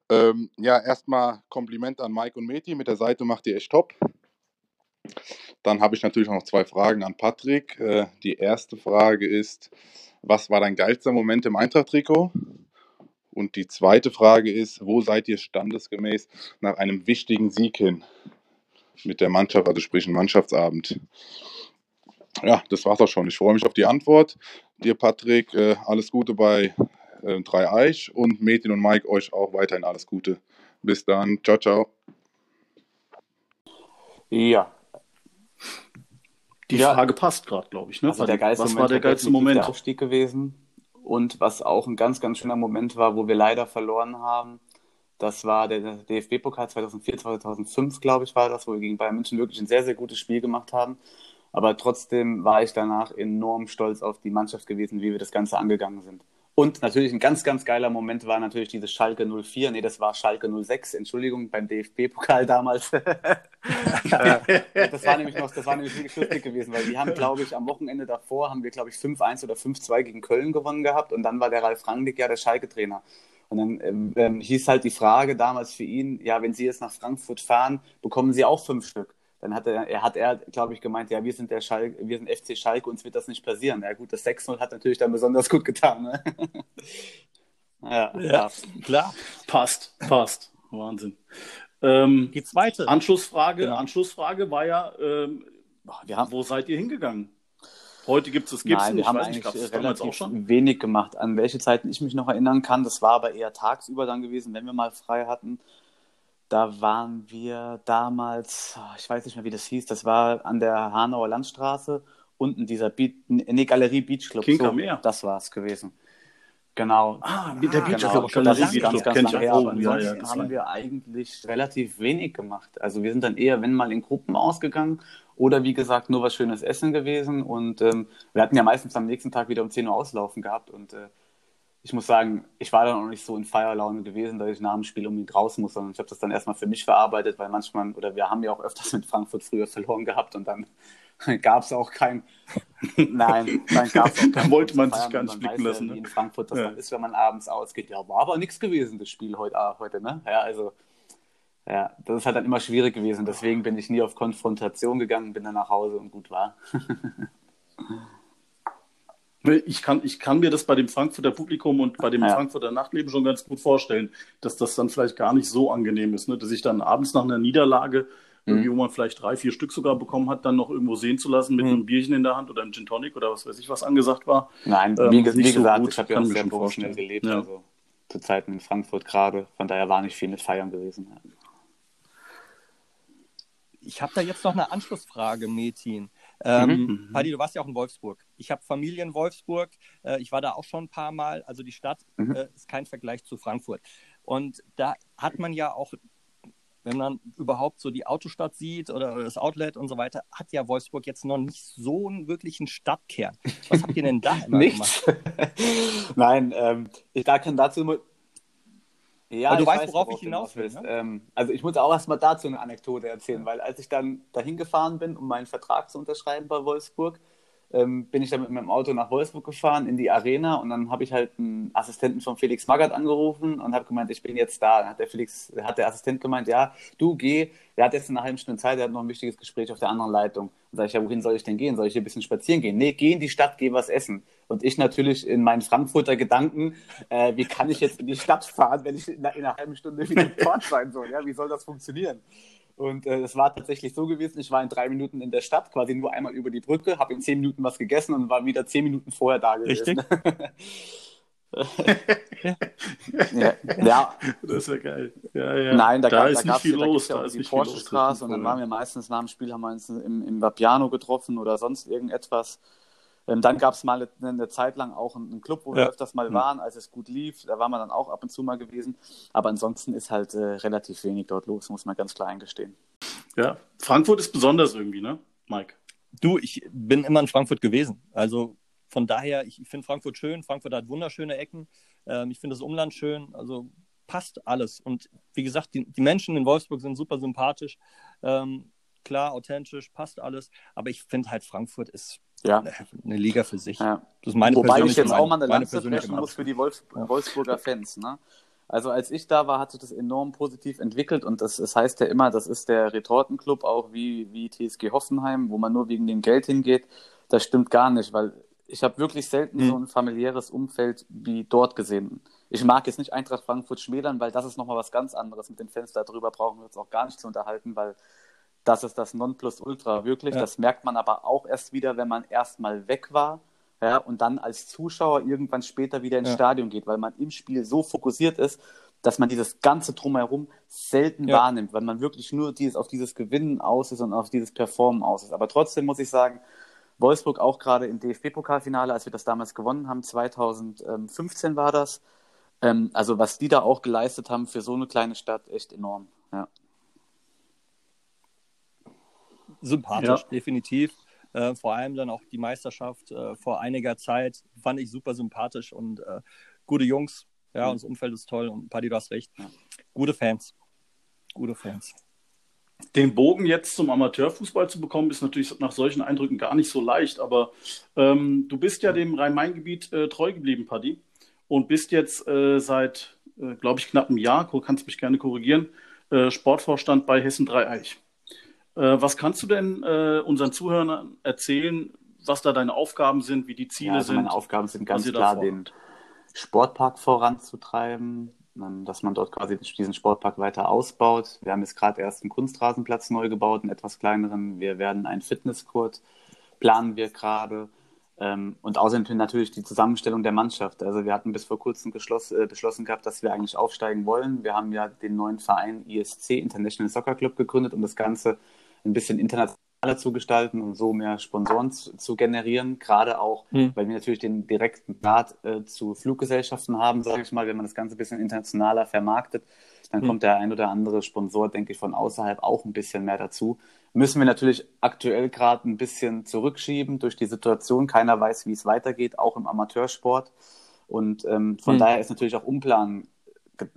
Ähm, ja, erstmal Kompliment an Mike und Meti. Mit der Seite macht ihr echt top. Dann habe ich natürlich noch zwei Fragen an Patrick. Äh, die erste Frage ist, was war dein geilster Moment im Eintracht-Trikot? Und die zweite Frage ist, wo seid ihr standesgemäß nach einem wichtigen Sieg hin mit der Mannschaft, also sprich ein Mannschaftsabend? Ja, das war's auch schon. Ich freue mich auf die Antwort. dir, Patrick, äh, alles Gute bei äh, Drei Eich und Metin und Mike euch auch weiterhin alles Gute. Bis dann. Ciao, ciao. Ja. Die Ja. Frage passt gerade, glaube ich. Ne? Also der geilste Was Moment war der geilste Moment? Der Aufstieg gewesen. Und was auch ein ganz, ganz schöner Moment war, wo wir leider verloren haben, das war der DFB-Pokal 2004, 2005, glaube ich, war das, wo wir gegen Bayern München wirklich ein sehr, sehr gutes Spiel gemacht haben. Aber trotzdem war ich danach enorm stolz auf die Mannschaft gewesen, wie wir das Ganze angegangen sind. Und natürlich ein ganz, ganz geiler Moment war natürlich dieses Schalke 04. Nee, das war Schalke 06, Entschuldigung, beim DFB-Pokal damals. [laughs] Das war nämlich noch, das war nämlich wirklich gewesen, weil die haben, glaube ich, am Wochenende davor haben wir, glaube ich, 5-1 oder 5-2 gegen Köln gewonnen gehabt und dann war der Ralf Rangnick ja der Schalke-Trainer. Und dann ähm, ähm, hieß halt die Frage damals für ihn, ja, wenn Sie jetzt nach Frankfurt fahren, bekommen Sie auch fünf Stück. Dann hat er, er hat er, glaube ich, gemeint, ja, wir sind der Schalke, wir sind FC Schalke, uns wird das nicht passieren. Ja gut, das 6-0 hat natürlich dann besonders gut getan. Ne? [laughs] ja, ja. Klar. Passt, passt. Wahnsinn. Ähm, Die zweite. Anschlussfrage, Genau. Anschlussfrage war ja, ähm, Wir haben, wo seid ihr hingegangen? Heute gibt es das Gibson, Nein, wir ich haben weiß nicht, eigentlich gab es damals relativ auch schon? wenig gemacht. An welche Zeiten ich mich noch erinnern kann, das war aber eher tagsüber dann gewesen, wenn wir mal frei hatten. Da waren wir damals, oh, ich weiß nicht mehr, wie das hieß, das war an der Hanauer Landstraße, unten dieser Beat, nee, Galerie Beach Club. Kinker so, Meer. Das war es gewesen. Genau. Ah, mit der Ah, Beach genau. Club, das ist ganz, ganz kenn ich lange her, auch. aber ja, ansonsten ja, haben wir eigentlich relativ wenig gemacht. Also wir sind dann eher, wenn mal in Gruppen ausgegangen oder wie gesagt nur was schönes Essen gewesen und ähm, wir hatten ja meistens am nächsten Tag wieder um 10 Uhr auslaufen gehabt und äh, ich muss sagen, ich war dann auch nicht so in Feierlaune gewesen, dass ich nach dem Spiel unbedingt raus muss, sondern ich habe das dann erstmal für mich verarbeitet, weil manchmal, oder wir haben ja auch öfters mit Frankfurt früher verloren gehabt und dann [laughs] gab es auch kein, [laughs] nein, dann gab es [laughs] Da wollte man sich gar nicht blicken ja, lassen, Wie ne? in Frankfurt das Ja. dann ist, wenn man abends ausgeht. Ja, war aber nichts gewesen, das Spiel heute, ah, heute ne? Ja, also, ja, das ist halt dann immer schwierig gewesen. Deswegen bin ich nie auf Konfrontation gegangen, bin dann nach Hause und gut war. Ich kann, ich kann mir das bei dem Frankfurter Publikum und bei dem Ja. Frankfurter Nachtleben schon ganz gut vorstellen, dass das dann vielleicht gar nicht so angenehm ist, ne? dass sich dann abends nach einer Niederlage, Mhm. irgendwie, wo man vielleicht drei, vier Stück sogar bekommen hat, dann noch irgendwo sehen zu lassen mit Mhm. einem Bierchen in der Hand oder einem Gin Tonic oder was weiß ich, was angesagt war. Nein, Ähm, wie, nicht wie so gesagt, gut, ich habe ja auch sehr professionell gelebt, Ja. also zu Zeiten in Frankfurt gerade. Von daher war nicht viel mit Feiern gewesen. Ich habe da jetzt noch eine Anschlussfrage, Metin. Ähm, Mhm. Paddy, du warst ja auch in Wolfsburg. Ich habe Familie in Wolfsburg. Äh, ich war da auch schon ein paar Mal. Also die Stadt Mhm. äh, ist kein Vergleich zu Frankfurt. Und da hat man ja auch, wenn man überhaupt so die Autostadt sieht oder das Outlet und so weiter, hat ja Wolfsburg jetzt noch nicht so einen wirklichen Stadtkern. Was habt ihr denn da [laughs] immer Nichts. [laughs] Nein, ähm, ich da kann dazu nur. Ja, Aber du weißt, weiß, worauf ich hinaus will, ne? Ähm, also ich muss auch erstmal dazu eine Anekdote erzählen, weil als ich dann dahin gefahren bin, um meinen Vertrag zu unterschreiben bei Wolfsburg, ähm, bin ich dann mit meinem Auto nach Wolfsburg gefahren in die Arena und dann habe ich halt einen Assistenten von Felix Magath angerufen und habe gemeint, ich bin jetzt da. Dann hat der Felix, hat der Assistent gemeint, ja, du geh, der hat jetzt eine halbe Stunde Zeit, der hat noch ein wichtiges Gespräch auf der anderen Leitung. Und sage ich, ja, wohin soll ich denn gehen? Soll ich hier ein bisschen spazieren gehen? Nee, geh in die Stadt, geh was essen. Und ich natürlich in meinen Frankfurter Gedanken, äh, wie kann ich jetzt in die Stadt fahren, wenn ich in, in einer halben Stunde wieder dort sein soll? Ja, wie soll das funktionieren? Und äh, es war tatsächlich so gewesen, ich war in drei Minuten in der Stadt, quasi nur einmal über die Brücke, habe in zehn Minuten was gegessen und war wieder zehn Minuten vorher da gewesen. Richtig? [laughs] Ja, ja, Das ist ja geil. Ja, ja. Nein, da, da gab, ist da nicht viel da los. Da auch ist die nicht viel los. Porschestraße und dann waren wir meistens nach dem Spiel, haben wir uns im, im Vapiano getroffen oder sonst irgendetwas. Ähm, dann gab es mal eine, eine Zeit lang auch einen, Club, wo wir Ja. öfters mal Hm. waren, als es gut lief. Da waren wir dann auch ab und zu mal gewesen. Aber ansonsten ist halt äh, relativ wenig dort los, muss man ganz klar eingestehen. Ja, Frankfurt ist besonders irgendwie, ne, Mike? Du, ich bin immer in Frankfurt gewesen. Also von daher, ich finde Frankfurt schön. Frankfurt hat wunderschöne Ecken. Ähm, ich finde das Umland schön. Also passt alles. Und wie gesagt, die, die Menschen in Wolfsburg sind super sympathisch. Ähm, klar, authentisch, passt alles. Aber ich finde halt, Frankfurt ist Ja. eine Liga für sich. ja. Das ist meine Wobei ich jetzt auch mal eine Lanze brechen muss für die Wolfs Ja. Wolfsburger Fans. Ne? Also als ich da war, hat sich das enorm positiv entwickelt und das, das heißt ja immer, das ist der Retortenclub auch wie, wie TSG Hoffenheim, wo man nur wegen dem Geld hingeht. Das stimmt gar nicht, weil ich habe wirklich selten Mhm. so ein familiäres Umfeld wie dort gesehen. Ich mag jetzt nicht Eintracht Frankfurt schmälern, weil das ist nochmal was ganz anderes. Mit den Fans darüber brauchen wir uns auch gar nicht zu unterhalten, weil das ist das Nonplusultra, wirklich. Ja. Das merkt man aber auch erst wieder, wenn man erstmal weg war. ja, und dann als Zuschauer irgendwann später wieder ins Ja. Stadion geht, weil man im Spiel so fokussiert ist, dass man dieses ganze Drumherum selten Ja. wahrnimmt, weil man wirklich nur dieses, auf dieses Gewinnen aus ist und auf dieses Performen aus ist. Aber trotzdem muss ich sagen, Wolfsburg auch gerade im DFB-Pokalfinale, als wir das damals gewonnen haben, 2015 war das. Ähm, also was die da auch geleistet haben für so eine kleine Stadt, echt enorm. Ja. Sympathisch, Ja. definitiv. Äh, vor allem dann auch die Meisterschaft äh, vor einiger Zeit fand ich super sympathisch und äh, gute Jungs. Ja, Mhm. und das Umfeld ist toll und Paddy, du hast recht. Ja. Gute Fans. Gute Fans. Den Bogen jetzt zum Amateurfußball zu bekommen, ist natürlich nach solchen Eindrücken gar nicht so leicht. Aber ähm, du bist ja dem Rhein-Main-Gebiet äh, treu geblieben, Paddy, und bist jetzt äh, seit, äh, glaube ich, knapp einem Jahr, du kannst mich gerne korrigieren, Sportvorstand bei Hessen Dreieich. Äh, was kannst du denn äh, unseren Zuhörern erzählen, was da deine Aufgaben sind, wie die Ziele Ja, also sind? meine Aufgaben sind ganz klar, den Sportpark voranzutreiben, dass man dort quasi diesen Sportpark weiter ausbaut. Wir haben jetzt gerade erst einen Kunstrasenplatz neu gebaut, einen etwas kleineren. Wir werden einen Fitnesskurt planen wir gerade. Ähm, Und außerdem natürlich die Zusammenstellung der Mannschaft. Also wir hatten bis vor kurzem äh, beschlossen gehabt, dass wir eigentlich aufsteigen wollen. Wir haben ja den neuen Verein ISC, International Soccer Club, gegründet, um das Ganze ein bisschen internationaler zu gestalten und so mehr Sponsoren zu, zu generieren. Gerade auch, Hm. weil wir natürlich den direkten Draht äh, zu Fluggesellschaften haben, sage ich mal, wenn man das Ganze ein bisschen internationaler vermarktet, dann Hm. kommt der ein oder andere Sponsor, denke ich, von außerhalb auch ein bisschen mehr dazu. Müssen wir natürlich aktuell gerade ein bisschen zurückschieben durch die Situation. Keiner weiß, wie es weitergeht, auch im Amateursport. Und ähm, von Hm. daher ist natürlich auch Umplanen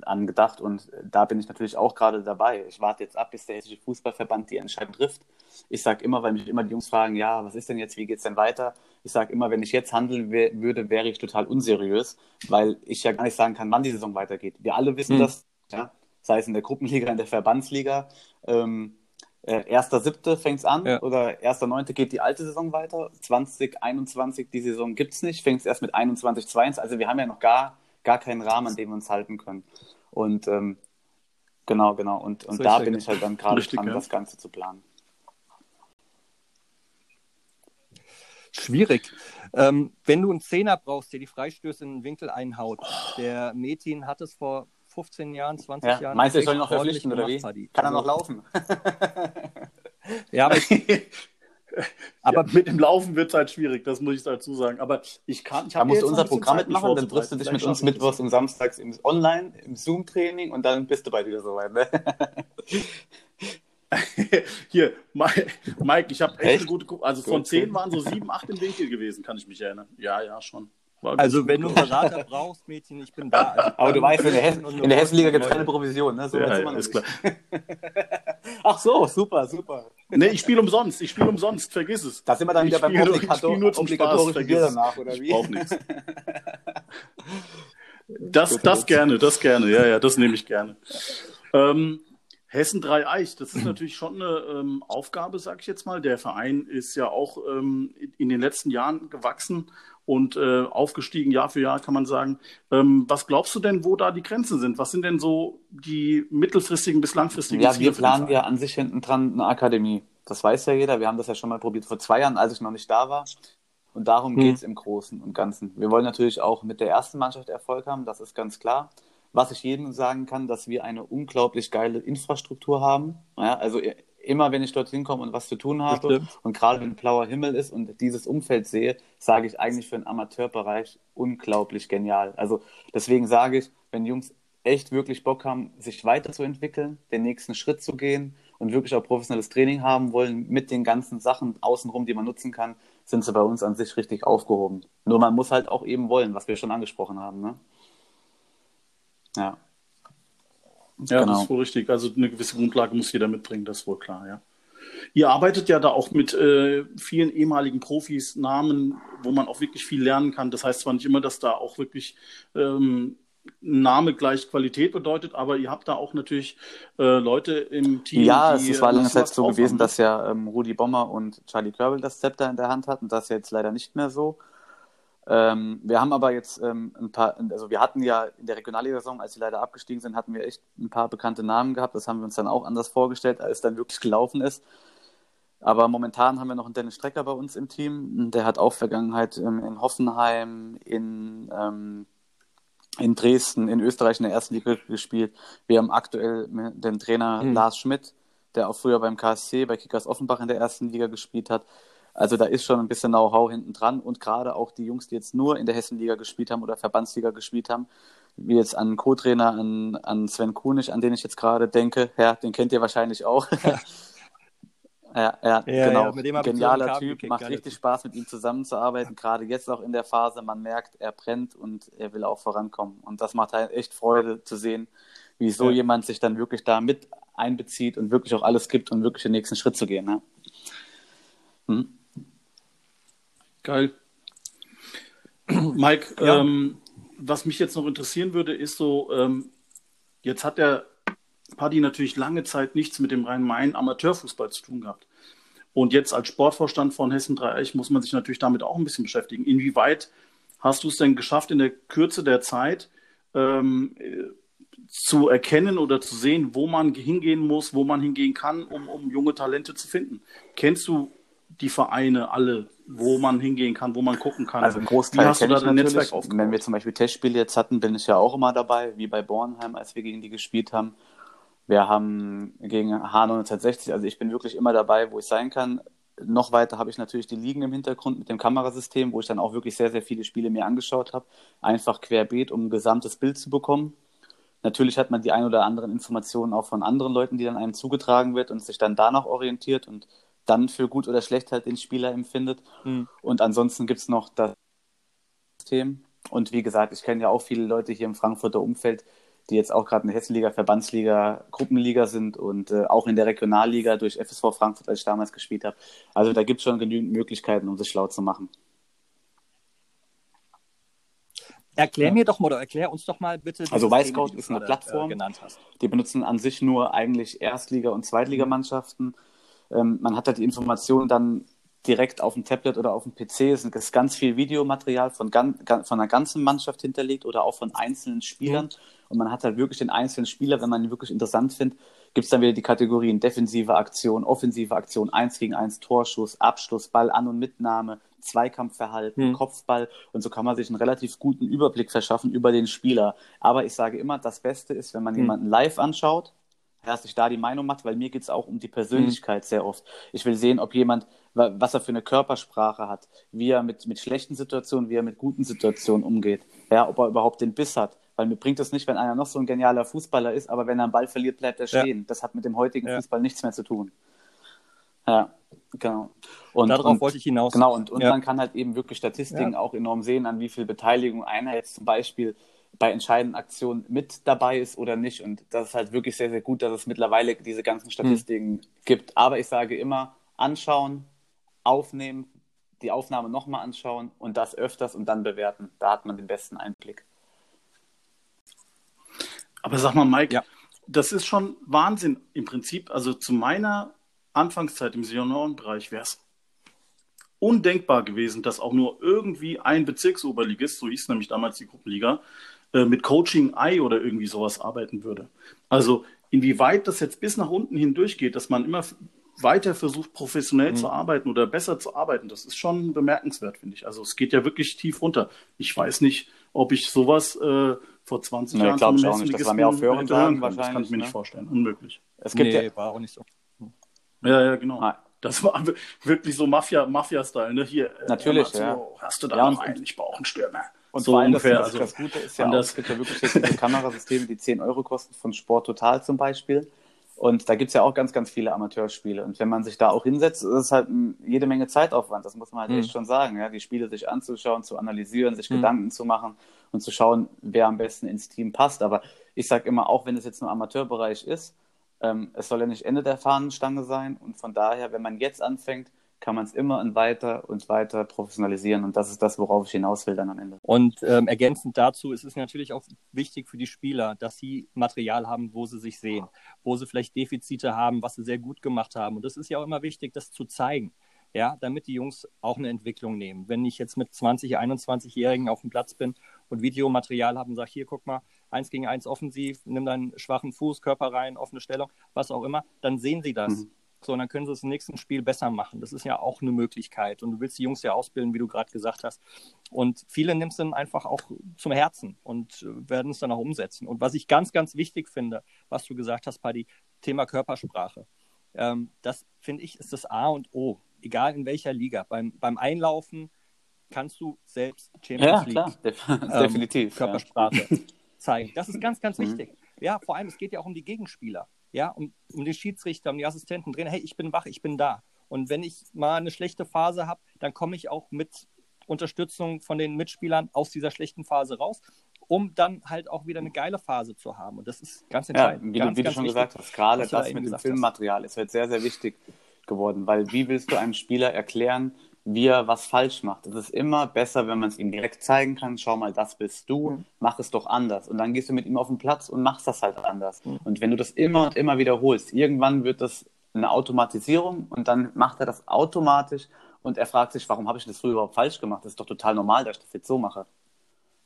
angedacht und äh, da bin ich natürlich auch gerade dabei. Ich warte jetzt ab, bis der Hessische Fußballverband die Entscheidung trifft. Ich sage immer, weil mich immer die Jungs fragen, ja, was ist denn jetzt, wie geht's denn weiter? Ich sage immer, wenn ich jetzt handeln würde, wäre ich total unseriös, weil ich ja gar nicht sagen kann, wann die Saison weitergeht. Wir alle wissen Hm. das, ja, sei es in der Gruppenliga, in der Verbandsliga. Ähm, äh, 1.7. fängt es an Ja. oder 1.9. geht die alte Saison weiter. 2021, die Saison gibt es nicht, fängt es erst mit 21, 22. Also wir haben ja noch gar, gar keinen Rahmen, an dem wir uns halten können. Und ähm, genau, genau. Und, und So da bin ich halt dann gerade dran, ja. das Ganze zu planen. Schwierig. Ähm, wenn du einen Zehner brauchst, der die Freistöße in den Winkel einhaut, der Metin hat es vor 15 Jahren, 20 Ja, Jahren. meinst du, ich soll ihn noch verpflichten oder wie? Kann er noch Also, laufen? [laughs] Ja, aber ich, [laughs] Aber aber mit dem Laufen wird es halt schwierig, das muss ich dazu sagen. Aber ich kann, ich Da musst du unser Programm Zeit, mitmachen, dann triffst du dich mit uns mittwochs und samstags im Online, im Zoom-Training und dann bist du bald wieder soweit. Ne? [laughs] Hier, Mike, ich habe echt, Echt? eine gute Gruppe. Also von Gut, zehn gut. waren so sieben, acht im Winkel gewesen, kann ich mich erinnern. Ja, ja, schon. Also wenn du einen Berater brauchst, Mädchen, ich bin da. Also, [laughs] Aber du weißt, in der, Hessen, und- in der Hessenliga gibt es keine Provision. Ne? So ja, ja, ist nicht. klar. [laughs] Ach so, super, super. Nee, ich spiele umsonst. Ich spiele umsonst. Vergiss es. Da sind wir dann Ich wieder beim ich Obligator spiele nur zum Spaß, obligatorischen vergiss Bier es. danach, oder Ich wie? brauche nichts. [laughs] Das, das gerne, das gerne. Ja, ja, das nehme ich gerne. Ähm, Hessen Dreieich, das ist [clears throat] natürlich schon eine ähm, Aufgabe, sag ich jetzt mal. Der Verein ist ja auch ähm, in den letzten Jahren gewachsen und äh, aufgestiegen Jahr für Jahr, kann man sagen. Ähm, was glaubst du denn, wo da die Grenzen sind? Was sind denn so die mittelfristigen bis langfristigen Ja, Ziele wir planen ja an sich hinten dran eine Akademie. Das weiß ja jeder. Wir haben das ja schon mal probiert vor zwei Jahren, als ich noch nicht da war. Und darum Hm. geht's im Großen und Ganzen. Wir wollen natürlich auch mit der ersten Mannschaft Erfolg haben, das ist ganz klar. Was ich jedem sagen kann, dass wir eine unglaublich geile Infrastruktur haben. Ja, also immer, wenn ich dorthin komme und was zu tun habe und gerade wenn blauer Himmel ist und dieses Umfeld sehe, sage ich eigentlich für den Amateurbereich unglaublich genial. Also deswegen sage ich, wenn Jungs echt wirklich Bock haben, sich weiterzuentwickeln, den nächsten Schritt zu gehen und wirklich auch professionelles Training haben wollen mit den ganzen Sachen außenrum, die man nutzen kann, sind sie bei uns an sich richtig aufgehoben. Nur man muss halt auch eben wollen, was wir schon angesprochen haben. Ne? Ja. Ja, Genau. das ist wohl richtig. Also eine gewisse Grundlage muss jeder mitbringen, das ist wohl klar, ja. Ihr arbeitet ja da auch mit äh, vielen ehemaligen Profis, Namen, wo man auch wirklich viel lernen kann. Das heißt zwar nicht immer, dass da auch wirklich ähm, Name gleich Qualität bedeutet, aber ihr habt da auch natürlich äh, Leute im Team. Ja, die, es war lange Zeit so gewesen, dass ja ähm, Rudi Bommer und Charlie Körbel das Zepter in der Hand hatten. Das ist jetzt leider nicht mehr so. Ähm, wir haben aber jetzt ähm, ein paar, also wir hatten ja in der Regionalliga-Saison, als sie leider abgestiegen sind, hatten wir echt ein paar bekannte Namen gehabt. Das haben wir uns dann auch anders vorgestellt, als es dann wirklich gelaufen ist. Aber momentan haben wir noch einen Dennis Strecker bei uns im Team. Der hat auch Vergangenheit ähm, in Hoffenheim, in, ähm, in Dresden, in Österreich in der ersten Liga gespielt. Wir haben aktuell den Trainer mhm. Lars Schmidt, der auch früher beim KSC, bei Kickers Offenbach in der ersten Liga gespielt hat. Also da ist schon ein bisschen Know-how hinten dran und gerade auch die Jungs, die jetzt nur in der Hessenliga gespielt haben oder Verbandsliga gespielt haben, wie jetzt an Co-Trainer, an, an Sven Kunig, an den ich jetzt gerade denke, ja, den kennt ihr wahrscheinlich auch. [laughs] Ja, ja, ja genau. Ja, Genialer Typ, gekickt, macht richtig Spaß, mit ihm zusammenzuarbeiten. Gerade jetzt auch in der Phase, man merkt, er brennt und er will auch vorankommen. Und das macht halt echt Freude zu sehen, wie so ja. jemand sich dann wirklich da mit einbezieht und wirklich auch alles gibt, um wirklich den nächsten Schritt zu gehen. Ne? Hm? Geil. [clears throat] Mike, ähm, was mich jetzt noch interessieren würde, ist so, ähm, jetzt hat der Paddy natürlich lange Zeit nichts mit dem Rhein-Main-Amateurfußball zu tun gehabt. Und jetzt als Sportvorstand von Hessen Dreieich muss man sich natürlich damit auch ein bisschen beschäftigen. Inwieweit hast du es denn geschafft, in der Kürze der Zeit ähm, zu erkennen oder zu sehen, wo man hingehen muss, wo man hingehen kann, um, um junge Talente zu finden? Kennst du die Vereine alle, wo man hingehen kann, wo man gucken kann? Also ein Großteil kenne ich natürlich. Wenn wir zum Beispiel Testspiele jetzt hatten, bin ich ja auch immer dabei, wie bei Bornheim, als wir gegen die gespielt haben. Wir haben gegen H960, also ich bin wirklich immer dabei, wo ich sein kann. Noch weiter habe ich natürlich die Ligen im Hintergrund mit dem Kamerasystem, wo ich dann auch wirklich sehr, sehr viele Spiele mir angeschaut habe. Einfach querbeet, um ein gesamtes Bild zu bekommen. Natürlich hat man die ein oder anderen Informationen auch von anderen Leuten, die dann einem zugetragen wird und sich dann danach orientiert und dann für gut oder schlecht halt den Spieler empfindet. Mhm. Und ansonsten gibt es noch das System. Und wie gesagt, ich kenne ja auch viele Leute hier im Frankfurter Umfeld, die jetzt auch gerade in der Hessenliga, Verbandsliga, Gruppenliga sind und äh, auch in der Regionalliga durch FSV Frankfurt, als ich damals gespielt habe. Also da gibt es schon genügend Möglichkeiten, um sich schlau zu machen. Erklär ja. mir doch mal oder erklär uns doch mal bitte. Also Weißcout ist eine Plattform, äh, die benutzen an sich nur eigentlich Erstliga- und Zweitligamannschaften. Ähm, man hat halt die Informationen dann direkt auf dem Tablet oder auf dem PC. Es ist ganz viel Videomaterial von, von einer ganzen Mannschaft hinterlegt oder auch von einzelnen Spielern. Mhm. Und man hat halt wirklich den einzelnen Spieler, wenn man ihn wirklich interessant findet, gibt es dann wieder die Kategorien defensive Aktion, offensive Aktion, 1 gegen 1, Torschuss, Abschluss, Ball an- und Mitnahme, Zweikampfverhalten, mhm. Kopfball. Und so kann man sich einen relativ guten Überblick verschaffen über den Spieler. Aber ich sage immer, das Beste ist, wenn man mhm. jemanden live anschaut, dass sich da die Meinung macht, weil mir geht es auch um die Persönlichkeit mhm. sehr oft. Ich will sehen, ob jemand, was er für eine Körpersprache hat, wie er mit, mit schlechten Situationen, wie er mit guten Situationen umgeht, ja, ob er überhaupt den Biss hat. Weil mir bringt es nicht, wenn einer noch so ein genialer Fußballer ist, aber wenn er einen Ball verliert, bleibt er stehen. Ja. Das hat mit dem heutigen ja. Fußball nichts mehr zu tun. Ja, genau. Und, Darauf und, wollte ich hinaus. Genau, und, und ja. man kann halt eben wirklich Statistiken auch enorm sehen, an wie viel Beteiligung einer jetzt zum Beispiel bei entscheidenden Aktionen mit dabei ist oder nicht. Und das ist halt wirklich sehr, sehr gut, dass es mittlerweile diese ganzen Statistiken hm. gibt. Aber ich sage immer, anschauen, aufnehmen, die Aufnahme nochmal anschauen und das öfters und dann bewerten. Da hat man den besten Einblick. Aber sag mal, Mike, ja. das ist schon Wahnsinn im Prinzip. Also zu meiner Anfangszeit im Seniorenbereich wäre es undenkbar gewesen, dass auch nur irgendwie ein Bezirksoberligist, so hieß nämlich damals die Gruppenliga, äh, mit Coaching Eye oder irgendwie sowas arbeiten würde. Also inwieweit das jetzt bis nach unten hindurchgeht, dass man immer weiter versucht, professionell mhm. zu arbeiten oder besser zu arbeiten, das ist schon bemerkenswert, finde ich. Also es geht ja wirklich tief runter. Ich weiß nicht, ob ich sowas äh, vor 20 nee, Jahren glaube ich auch nicht. Das war mehr auf Hören sagen, wahrscheinlich. Das kann ich mir ne? nicht vorstellen. Unmöglich. Es gibt nee, ja, war auch nicht so. Ja, ja, genau. Ah. Das war wirklich so Mafia-Style, Mafia ne? Hier, äh, Natürlich, äh, ja. hast du da ja, noch einen? Ich brauche einen Stürmer. Und so vor allem ungefähr. Das, das, das Gute ist ja auch, es gibt ja wirklich jetzt diese Kamerasysteme, die 10 Euro kosten, von Sport Total zum Beispiel. Und da gibt es ja auch ganz, ganz viele Amateurspiele. Und wenn man sich da auch hinsetzt, ist es halt jede Menge Zeitaufwand. Das muss man halt mhm. echt schon sagen. Ja? Die Spiele sich anzuschauen, zu analysieren, sich mhm. Gedanken zu machen und zu schauen, wer am besten ins Team passt. Aber ich sage immer, auch wenn es jetzt nur Amateurbereich ist, ähm, es soll ja nicht Ende der Fahnenstange sein. Und von daher, wenn man jetzt anfängt, kann man es immer und weiter und weiter professionalisieren. Und das ist das, worauf ich hinaus will dann am Ende. Und ähm, ergänzend dazu ist es natürlich auch wichtig für die Spieler, dass sie Material haben, wo sie sich sehen, wo sie vielleicht Defizite haben, was sie sehr gut gemacht haben. Und das ist ja auch immer wichtig, das zu zeigen. Ja, damit die Jungs auch eine Entwicklung nehmen. Wenn ich jetzt mit 20, 21-Jährigen auf dem Platz bin und Videomaterial habe und sage, hier, guck mal, eins gegen eins offensiv, nimm deinen schwachen Fuß, Körper rein, offene Stellung, was auch immer, dann sehen sie das. Mhm So, und dann können sie es im nächsten Spiel besser machen. Das ist ja auch eine Möglichkeit. Und du willst die Jungs ja ausbilden, wie du gerade gesagt hast. Und viele nimmst dann einfach auch zum Herzen und äh, werden es dann auch umsetzen. Und was ich ganz, ganz wichtig finde, was du gesagt hast, Paddy, Thema Körpersprache. Ähm, das finde ich ist das A und O, egal in welcher Liga. Beim, beim Einlaufen kannst du selbst Champions ja, League klar. [laughs] Ähm, definitiv Körpersprache ja. zeigen. Das ist ganz, ganz mhm. wichtig. Ja, vor allem, es geht ja auch um die Gegenspieler ja, um, um den Schiedsrichter, um die Assistenten drin, hey, ich bin wach, ich bin da. Und wenn ich mal eine schlechte Phase habe, dann komme ich auch mit Unterstützung von den Mitspielern aus dieser schlechten Phase raus, um dann halt auch wieder eine geile Phase zu haben. Und das ist ganz entscheidend. Ja, wie, ganz, du, wie ganz du schon wichtig, gesagt hast, gerade das mit dem Filmmaterial hast. ist halt sehr, sehr wichtig geworden, weil wie willst du einem Spieler erklären, wie er was falsch macht. Es ist immer besser, wenn man es ihm direkt zeigen kann. Schau mal, das bist du, mhm. mach es doch anders. Und dann gehst du mit ihm auf den Platz und machst das halt anders. Mhm. Und wenn du das immer und immer wiederholst, irgendwann wird das eine Automatisierung und dann macht er das automatisch und er fragt sich, warum habe ich das früher überhaupt falsch gemacht? Das ist doch total normal, dass ich das jetzt so mache.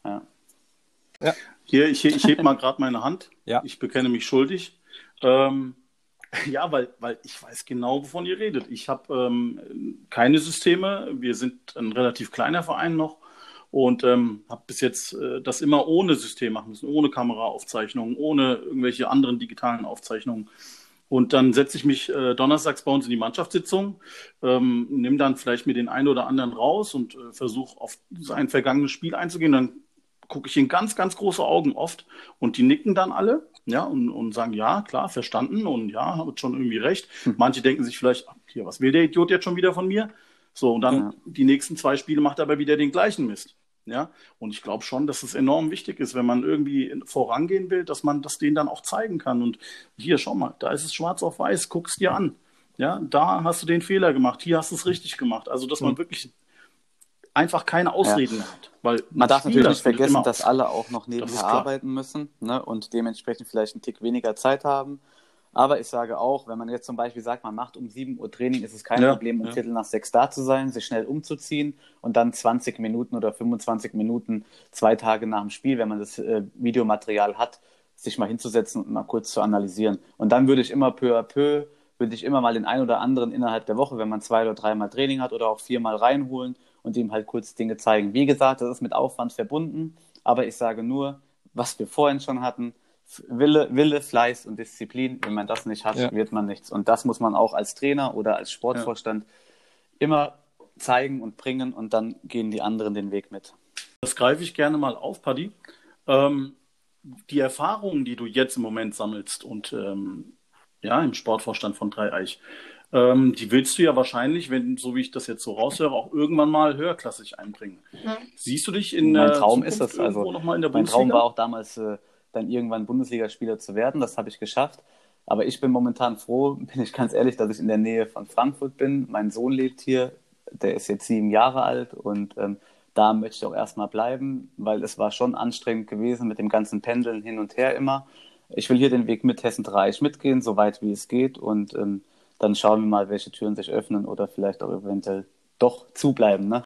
Ja. ja. Hier, ich, ich hebe mal gerade meine Hand. Ja. Ich bekenne mich schuldig. Ähm, [laughs] Ja, weil, weil ich weiß genau, wovon ihr redet. Ich habe ähm, keine Systeme. Wir sind ein relativ kleiner Verein noch und ähm, habe bis jetzt äh, das immer ohne System machen müssen, ohne Kameraaufzeichnungen, ohne irgendwelche anderen digitalen Aufzeichnungen. Und dann setze ich mich äh, donnerstags bei uns in die Mannschaftssitzung, ähm, nehme dann vielleicht mir den einen oder anderen raus und äh, versuche auf sein vergangenes Spiel einzugehen. Dann gucke ich in ganz, ganz große Augen oft und die nicken dann alle ja, und, und sagen, ja, klar, verstanden und ja, hat schon irgendwie recht. Hm. Manche denken sich vielleicht, hier, was will der Idiot jetzt schon wieder von mir? So, und dann ja. die nächsten zwei Spiele macht er aber wieder den gleichen Mist. Ja, und ich glaube schon, dass es enorm wichtig ist, wenn man irgendwie vorangehen will, dass man das denen dann auch zeigen kann. Und hier, schau mal, da ist es schwarz auf weiß, guck's dir an. Ja, da hast du den Fehler gemacht, hier hast du es richtig gemacht. Also, dass man wirklich einfach keine Ausreden ja. hat. Weil man darf natürlich nicht vergessen, dass alle auch noch nebenher arbeiten müssen ne, und dementsprechend vielleicht einen Tick weniger Zeit haben. Aber ich sage auch, wenn man jetzt zum Beispiel sagt, man macht um 7 Uhr Training, ist es kein ja, Problem, um ja. Viertel nach sechs da zu sein, sich schnell umzuziehen und dann 20 Minuten oder 25 Minuten, zwei Tage nach dem Spiel, wenn man das äh, Videomaterial hat, sich mal hinzusetzen und mal kurz zu analysieren. Und dann würde ich immer peu à peu, würde ich immer mal den einen oder anderen innerhalb der Woche, wenn man zwei oder dreimal Training hat oder auch viermal reinholen und ihm halt kurz Dinge zeigen. Wie gesagt, das ist mit Aufwand verbunden, aber ich sage nur, was wir vorhin schon hatten, Wille, Wille, Fleiß und Disziplin. Wenn man das nicht hat, ja. wird man nichts. Und das muss man auch als Trainer oder als Sportvorstand ja. immer zeigen und bringen und dann gehen die anderen den Weg mit. Das greife ich gerne mal auf, Paddy. Ähm, die Erfahrungen, die du jetzt im Moment sammelst und ähm, ja, im Sportvorstand von Dreieich, ähm, die willst du ja wahrscheinlich, wenn, so wie ich das jetzt so raushöre, auch irgendwann mal höherklassig einbringen. Mhm. Siehst du dich in Mein Traum ist das also. Noch mal in der mein Traum war auch damals, äh, dann irgendwann Bundesligaspieler zu werden. Das habe ich geschafft. Aber ich bin momentan froh, [laughs] bin ich ganz ehrlich, dass ich in der Nähe von Frankfurt bin. Mein Sohn lebt hier, der ist jetzt sieben Jahre alt und ähm, da möchte ich auch erstmal bleiben, weil es war schon anstrengend gewesen mit dem ganzen Pendeln hin und her immer. Ich will hier den Weg mit Hessen Reich mitgehen, so weit wie es geht und ähm, dann schauen wir mal, welche Türen sich öffnen oder vielleicht auch eventuell doch zubleiben. Ne?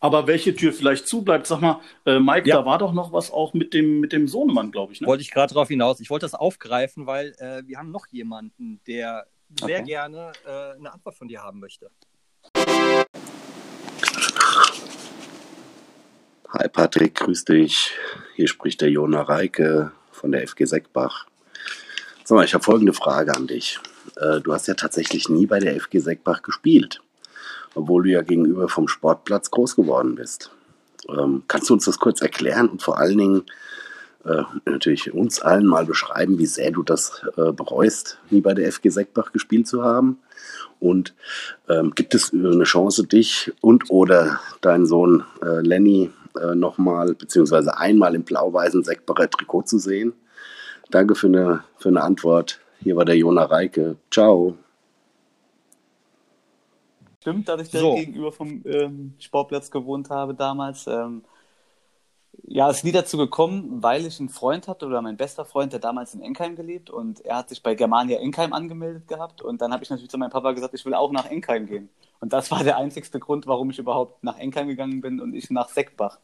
Aber welche Tür vielleicht zubleibt, sag mal, äh, Mike, ja. da war doch noch was auch mit dem, mit dem Sohnemann, glaube ich. Ne? Wollte ich gerade darauf hinaus. Ich wollte das aufgreifen, weil äh, wir haben noch jemanden, der sehr okay. gerne äh, eine Antwort von dir haben möchte. Hi Patrick, grüß dich. Hier spricht der Jona Reike von der FG Seckbach. Sag mal, ich habe folgende Frage an dich. Äh, du hast ja tatsächlich nie bei der FG Seckbach gespielt, obwohl du ja gegenüber vom Sportplatz groß geworden bist. Ähm, kannst du uns das kurz erklären und vor allen Dingen äh, natürlich uns allen mal beschreiben, wie sehr du das äh, bereust, nie bei der FG Seckbach gespielt zu haben? Und ähm, gibt es eine Chance, dich und oder deinen Sohn äh, Lenny äh, nochmal, beziehungsweise einmal im blau-weißen Seckbacher Trikot zu sehen? Danke für eine, für eine Antwort. Hier war der Jona Reike. Ciao. Stimmt, dass ich so. gegenüber vom ähm, Sportplatz gewohnt habe damals. Ähm, ja, es ist nie dazu gekommen, weil ich einen Freund hatte oder mein bester Freund, der damals in Enkheim gelebt und er hat sich bei Germania Enkheim angemeldet gehabt und dann habe ich natürlich zu meinem Papa gesagt, ich will auch nach Enkheim gehen. Und das war der einzigste Grund, warum ich überhaupt nach Enkheim gegangen bin und ich nach Seckbach.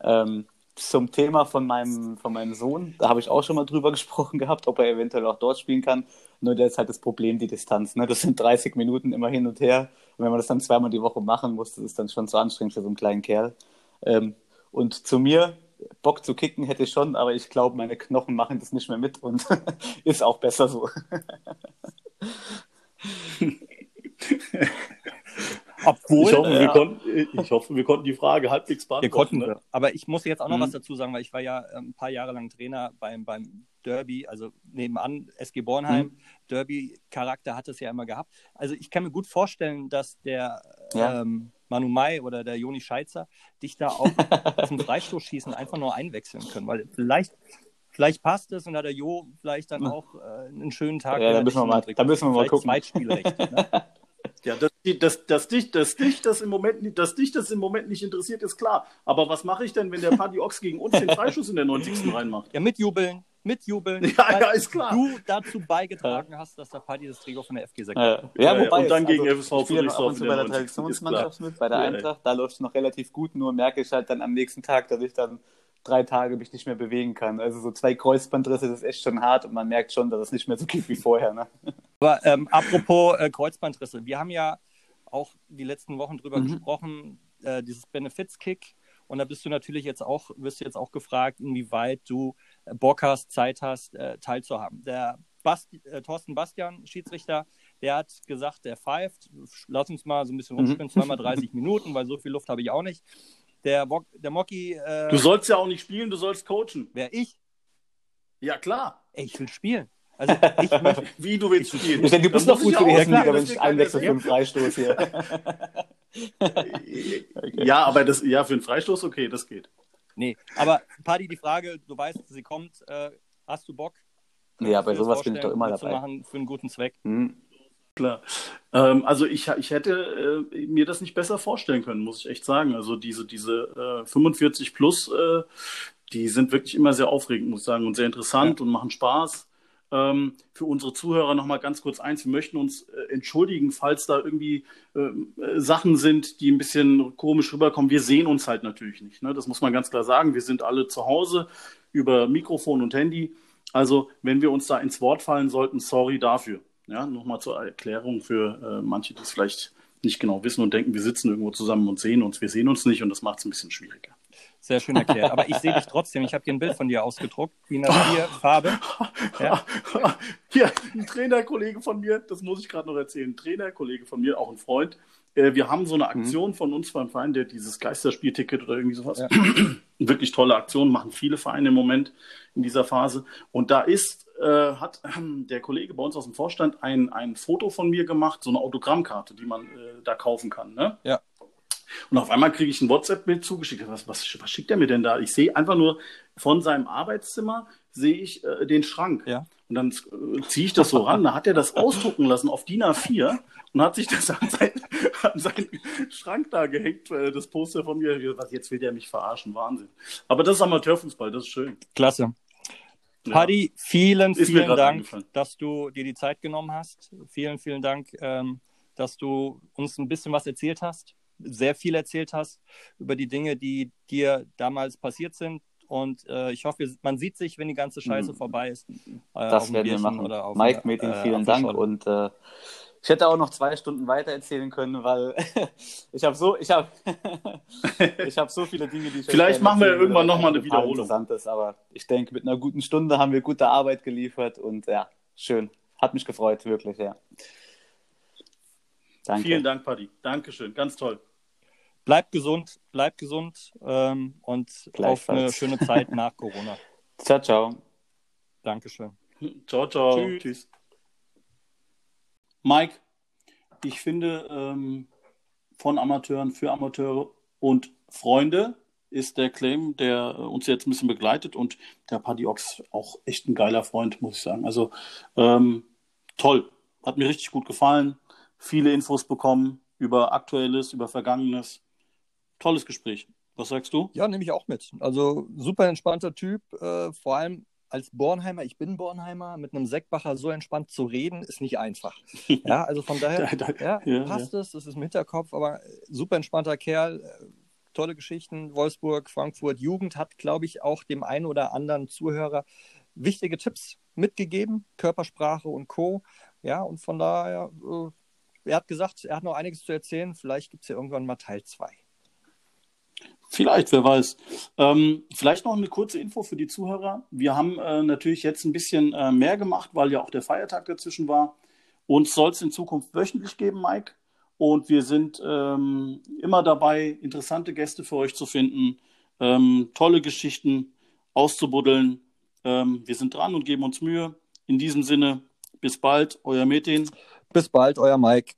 Ähm, zum Thema von meinem, von meinem Sohn, da habe ich auch schon mal drüber [laughs] gesprochen gehabt, ob er eventuell auch dort spielen kann. Nur da ist halt das Problem, die Distanz. Ne? Das sind 30 Minuten immer hin und her. Und wenn man das dann zweimal die Woche machen muss, das ist dann schon zu anstrengend für so einen kleinen Kerl. Ähm, und zu mir, Bock zu kicken hätte ich schon, aber ich glaube, meine Knochen machen das nicht mehr mit und [laughs] ist auch besser so. [laughs] Obwohl, ich, hoffe, äh, wir konnten, ich hoffe, wir konnten die Frage halbwegs wir beantworten. konnten, ne? aber ich muss jetzt auch noch Mhm. was dazu sagen, weil ich war ja ähm, ein paar Jahre lang Trainer beim, beim Derby, also nebenan SG Bornheim. Mhm. Derby-Charakter hat es ja immer gehabt. Also ich kann mir gut vorstellen, dass der Ja. ähm, Manu Mai oder der Joni Scheizer dich da auch [laughs] zum Freistoßschießen einfach nur einwechseln können, weil vielleicht, vielleicht passt es und hat der Jo vielleicht dann auch äh, einen schönen Tag. Ja, da müssen wir mal- da müssen wir mal gucken. Zweitspielrecht. Ne? [laughs] Ja, dass, dass, dass, dich, dass, dich das im Moment, nicht- dass dich das im Moment nicht interessiert, ist klar. Aber was mache ich denn, wenn der Paddy Ochs gegen uns den Freischuss in der 90. reinmacht? Ja, mitjubeln, mitjubeln. Ja, weil ja, ist klar. Du dazu beigetragen hast, dass der Paddy das Trikot von der FG sagt. Ja, Ja, ja, ja, wobei und dann es- gegen also, FSV Friedrichsdorf bei der der 90. Traditionsmannschaft mit, bei der Ja, ja. Eintracht. Da läuft es noch relativ gut, nur merke ich halt dann am nächsten Tag, dass ich dann drei Tage mich nicht mehr bewegen kann. Also so zwei Kreuzbandrisse, das ist echt schon hart und man merkt schon, dass es nicht mehr so geht wie vorher. Ne? Aber ähm, apropos äh, Kreuzbandrisse, wir haben ja auch die letzten Wochen drüber Mhm. gesprochen, äh, dieses Benefits-Kick. Und da bist du natürlich jetzt auch, wirst du jetzt auch gefragt, inwieweit du äh, Bock hast, Zeit hast, äh, teilzuhaben. Der Bast äh, Thorsten Bastian, Schiedsrichter, der hat gesagt, der pfeift. Lass uns mal so ein bisschen Mhm. rumspielen, zweimal 30 Minuten, weil so viel Luft habe ich auch nicht. Der, Mo der Mocky, äh, Du sollst ja auch nicht spielen, du sollst coachen. wer ich? Ja, klar. Ey, ich will spielen. Also ich [laughs] möchte, Wie du willst spielen. Ich denke, du bist noch gut für die ja Hessenliga, wenn ich wir kein einwechsel für einen Freistoß hier. [laughs] Ja, aber das, ja, für einen Freistoß, okay, das geht. nee, aber Paddy, die Frage, du weißt, sie kommt, äh, hast du Bock? Ja, bei sowas bin ich doch immer dabei. mitzumachen Für einen guten Zweck. Hm. Klar. Ähm, also ich, ich hätte äh, mir das nicht besser vorstellen können, muss ich echt sagen. Also diese, diese äh, 45 plus, äh, die sind wirklich immer sehr aufregend, muss ich sagen, und sehr interessant und machen Spaß. Ähm, für unsere Zuhörer nochmal ganz kurz eins. Wir möchten uns äh, entschuldigen, falls da irgendwie ähm, äh, Sachen sind, die ein bisschen komisch rüberkommen. Wir sehen uns halt natürlich nicht. Ne? Das muss man ganz klar sagen. Wir sind alle zu Hause über Mikrofon und Handy. Also, wenn wir uns da ins Wort fallen sollten, sorry dafür. Ja, nochmal zur Erklärung für äh, manche, die es vielleicht nicht genau wissen und denken, wir sitzen irgendwo zusammen und sehen uns. Wir sehen uns nicht und das macht es ein bisschen schwieriger. Sehr schön erklärt. Aber ich sehe dich trotzdem. Ich habe dir ein Bild von dir ausgedruckt. DIN A4 Farbe. Ja. Hier, ein Trainerkollege von mir, das muss ich gerade noch erzählen, ein Trainerkollege von mir, auch ein Freund. Äh, wir haben so eine Aktion von uns beim Verein, der dieses Geisterspielticket oder irgendwie sowas. Ja. [clears throat] Wirklich tolle Aktion, machen viele Vereine im Moment in dieser Phase. Und da ist, äh, hat ähm, [clears throat] der Kollege bei uns aus dem Vorstand ein, ein Foto von mir gemacht, so eine Autogrammkarte, die man äh, da kaufen kann. Ne? Ja. Und auf einmal kriege ich ein WhatsApp-Bild zugeschickt. Was, was, was schickt er mir denn da? Ich sehe einfach nur von seinem Arbeitszimmer sehe ich äh, den Schrank. Ja. Und dann äh, ziehe ich das so ran. Da hat er das ausdrucken lassen auf DIN A4 und hat sich das an, sein, [laughs] an seinen Schrank da gehängt, äh, das Poster von mir. Gesagt, Jetzt will der mich verarschen. Wahnsinn. Aber das ist Amateurfußball, das ist schön. Klasse. Ja. Paddy, vielen, Ist vielen Dank, dass du dir die Zeit genommen hast. Vielen, vielen Dank, ähm, dass du uns ein bisschen was erzählt hast, sehr viel erzählt hast über die Dinge, die dir damals passiert sind. Und äh, ich hoffe, man sieht sich, wenn die ganze Scheiße Mhm. vorbei ist. Äh, Das werden wir machen. oder auf Mike, Metin, äh, vielen Dank. Und äh, ich hätte auch noch zwei Stunden weiter erzählen können, weil [laughs] ich habe so, ich habe, [laughs] ich habe so viele Dinge, die ich Vielleicht machen wir irgendwann würde, noch mal eine Wiederholung. Interessant ist, aber ich denke, mit einer guten Stunde haben wir gute Arbeit geliefert und ja, schön. Hat mich gefreut, wirklich, ja. Danke. Vielen Dank, Paddy. Dankeschön. Ganz toll. Bleibt gesund, bleibt gesund ähm, und auf eine schöne Zeit nach Corona. [laughs] Ciao, ciao. Dankeschön. Ciao, ciao. Tschüss. Tschüss. Mike, ich finde, ähm, von Amateuren für Amateure und Freunde ist der Claim, der uns jetzt ein bisschen begleitet und der Paddy Ox auch echt ein geiler Freund, muss ich sagen. Also ähm, toll, hat mir richtig gut gefallen. Viele Infos bekommen über Aktuelles, über Vergangenes. Tolles Gespräch. Was sagst du? Ja, nehme ich auch mit. Also super entspannter Typ, äh, vor allem als Bornheimer, ich bin Bornheimer, mit einem Seckbacher so entspannt zu reden, ist nicht einfach. [laughs] Ja, also von daher, [laughs] Da- da- ja, ja, passt es, das ist im Hinterkopf, aber äh, super entspannter Kerl, äh, tolle Geschichten, Wolfsburg, Frankfurt, Jugend hat, glaube ich, auch dem einen oder anderen Zuhörer wichtige Tipps mitgegeben, Körpersprache und Co. Ja, und von daher, äh, er hat gesagt, er hat noch einiges zu erzählen. Vielleicht gibt es ja irgendwann mal Teil 2. Vielleicht, wer weiß. Ähm, vielleicht noch eine kurze Info für die Zuhörer. Wir haben äh, natürlich jetzt ein bisschen äh, mehr gemacht, weil ja auch der Feiertag dazwischen war. Uns soll es in Zukunft wöchentlich geben, Mike. Und wir sind ähm, immer dabei, interessante Gäste für euch zu finden, ähm, tolle Geschichten auszubuddeln. Ähm, wir sind dran und geben uns Mühe. In diesem Sinne, bis bald, euer Metin. Bis bald, euer Mike.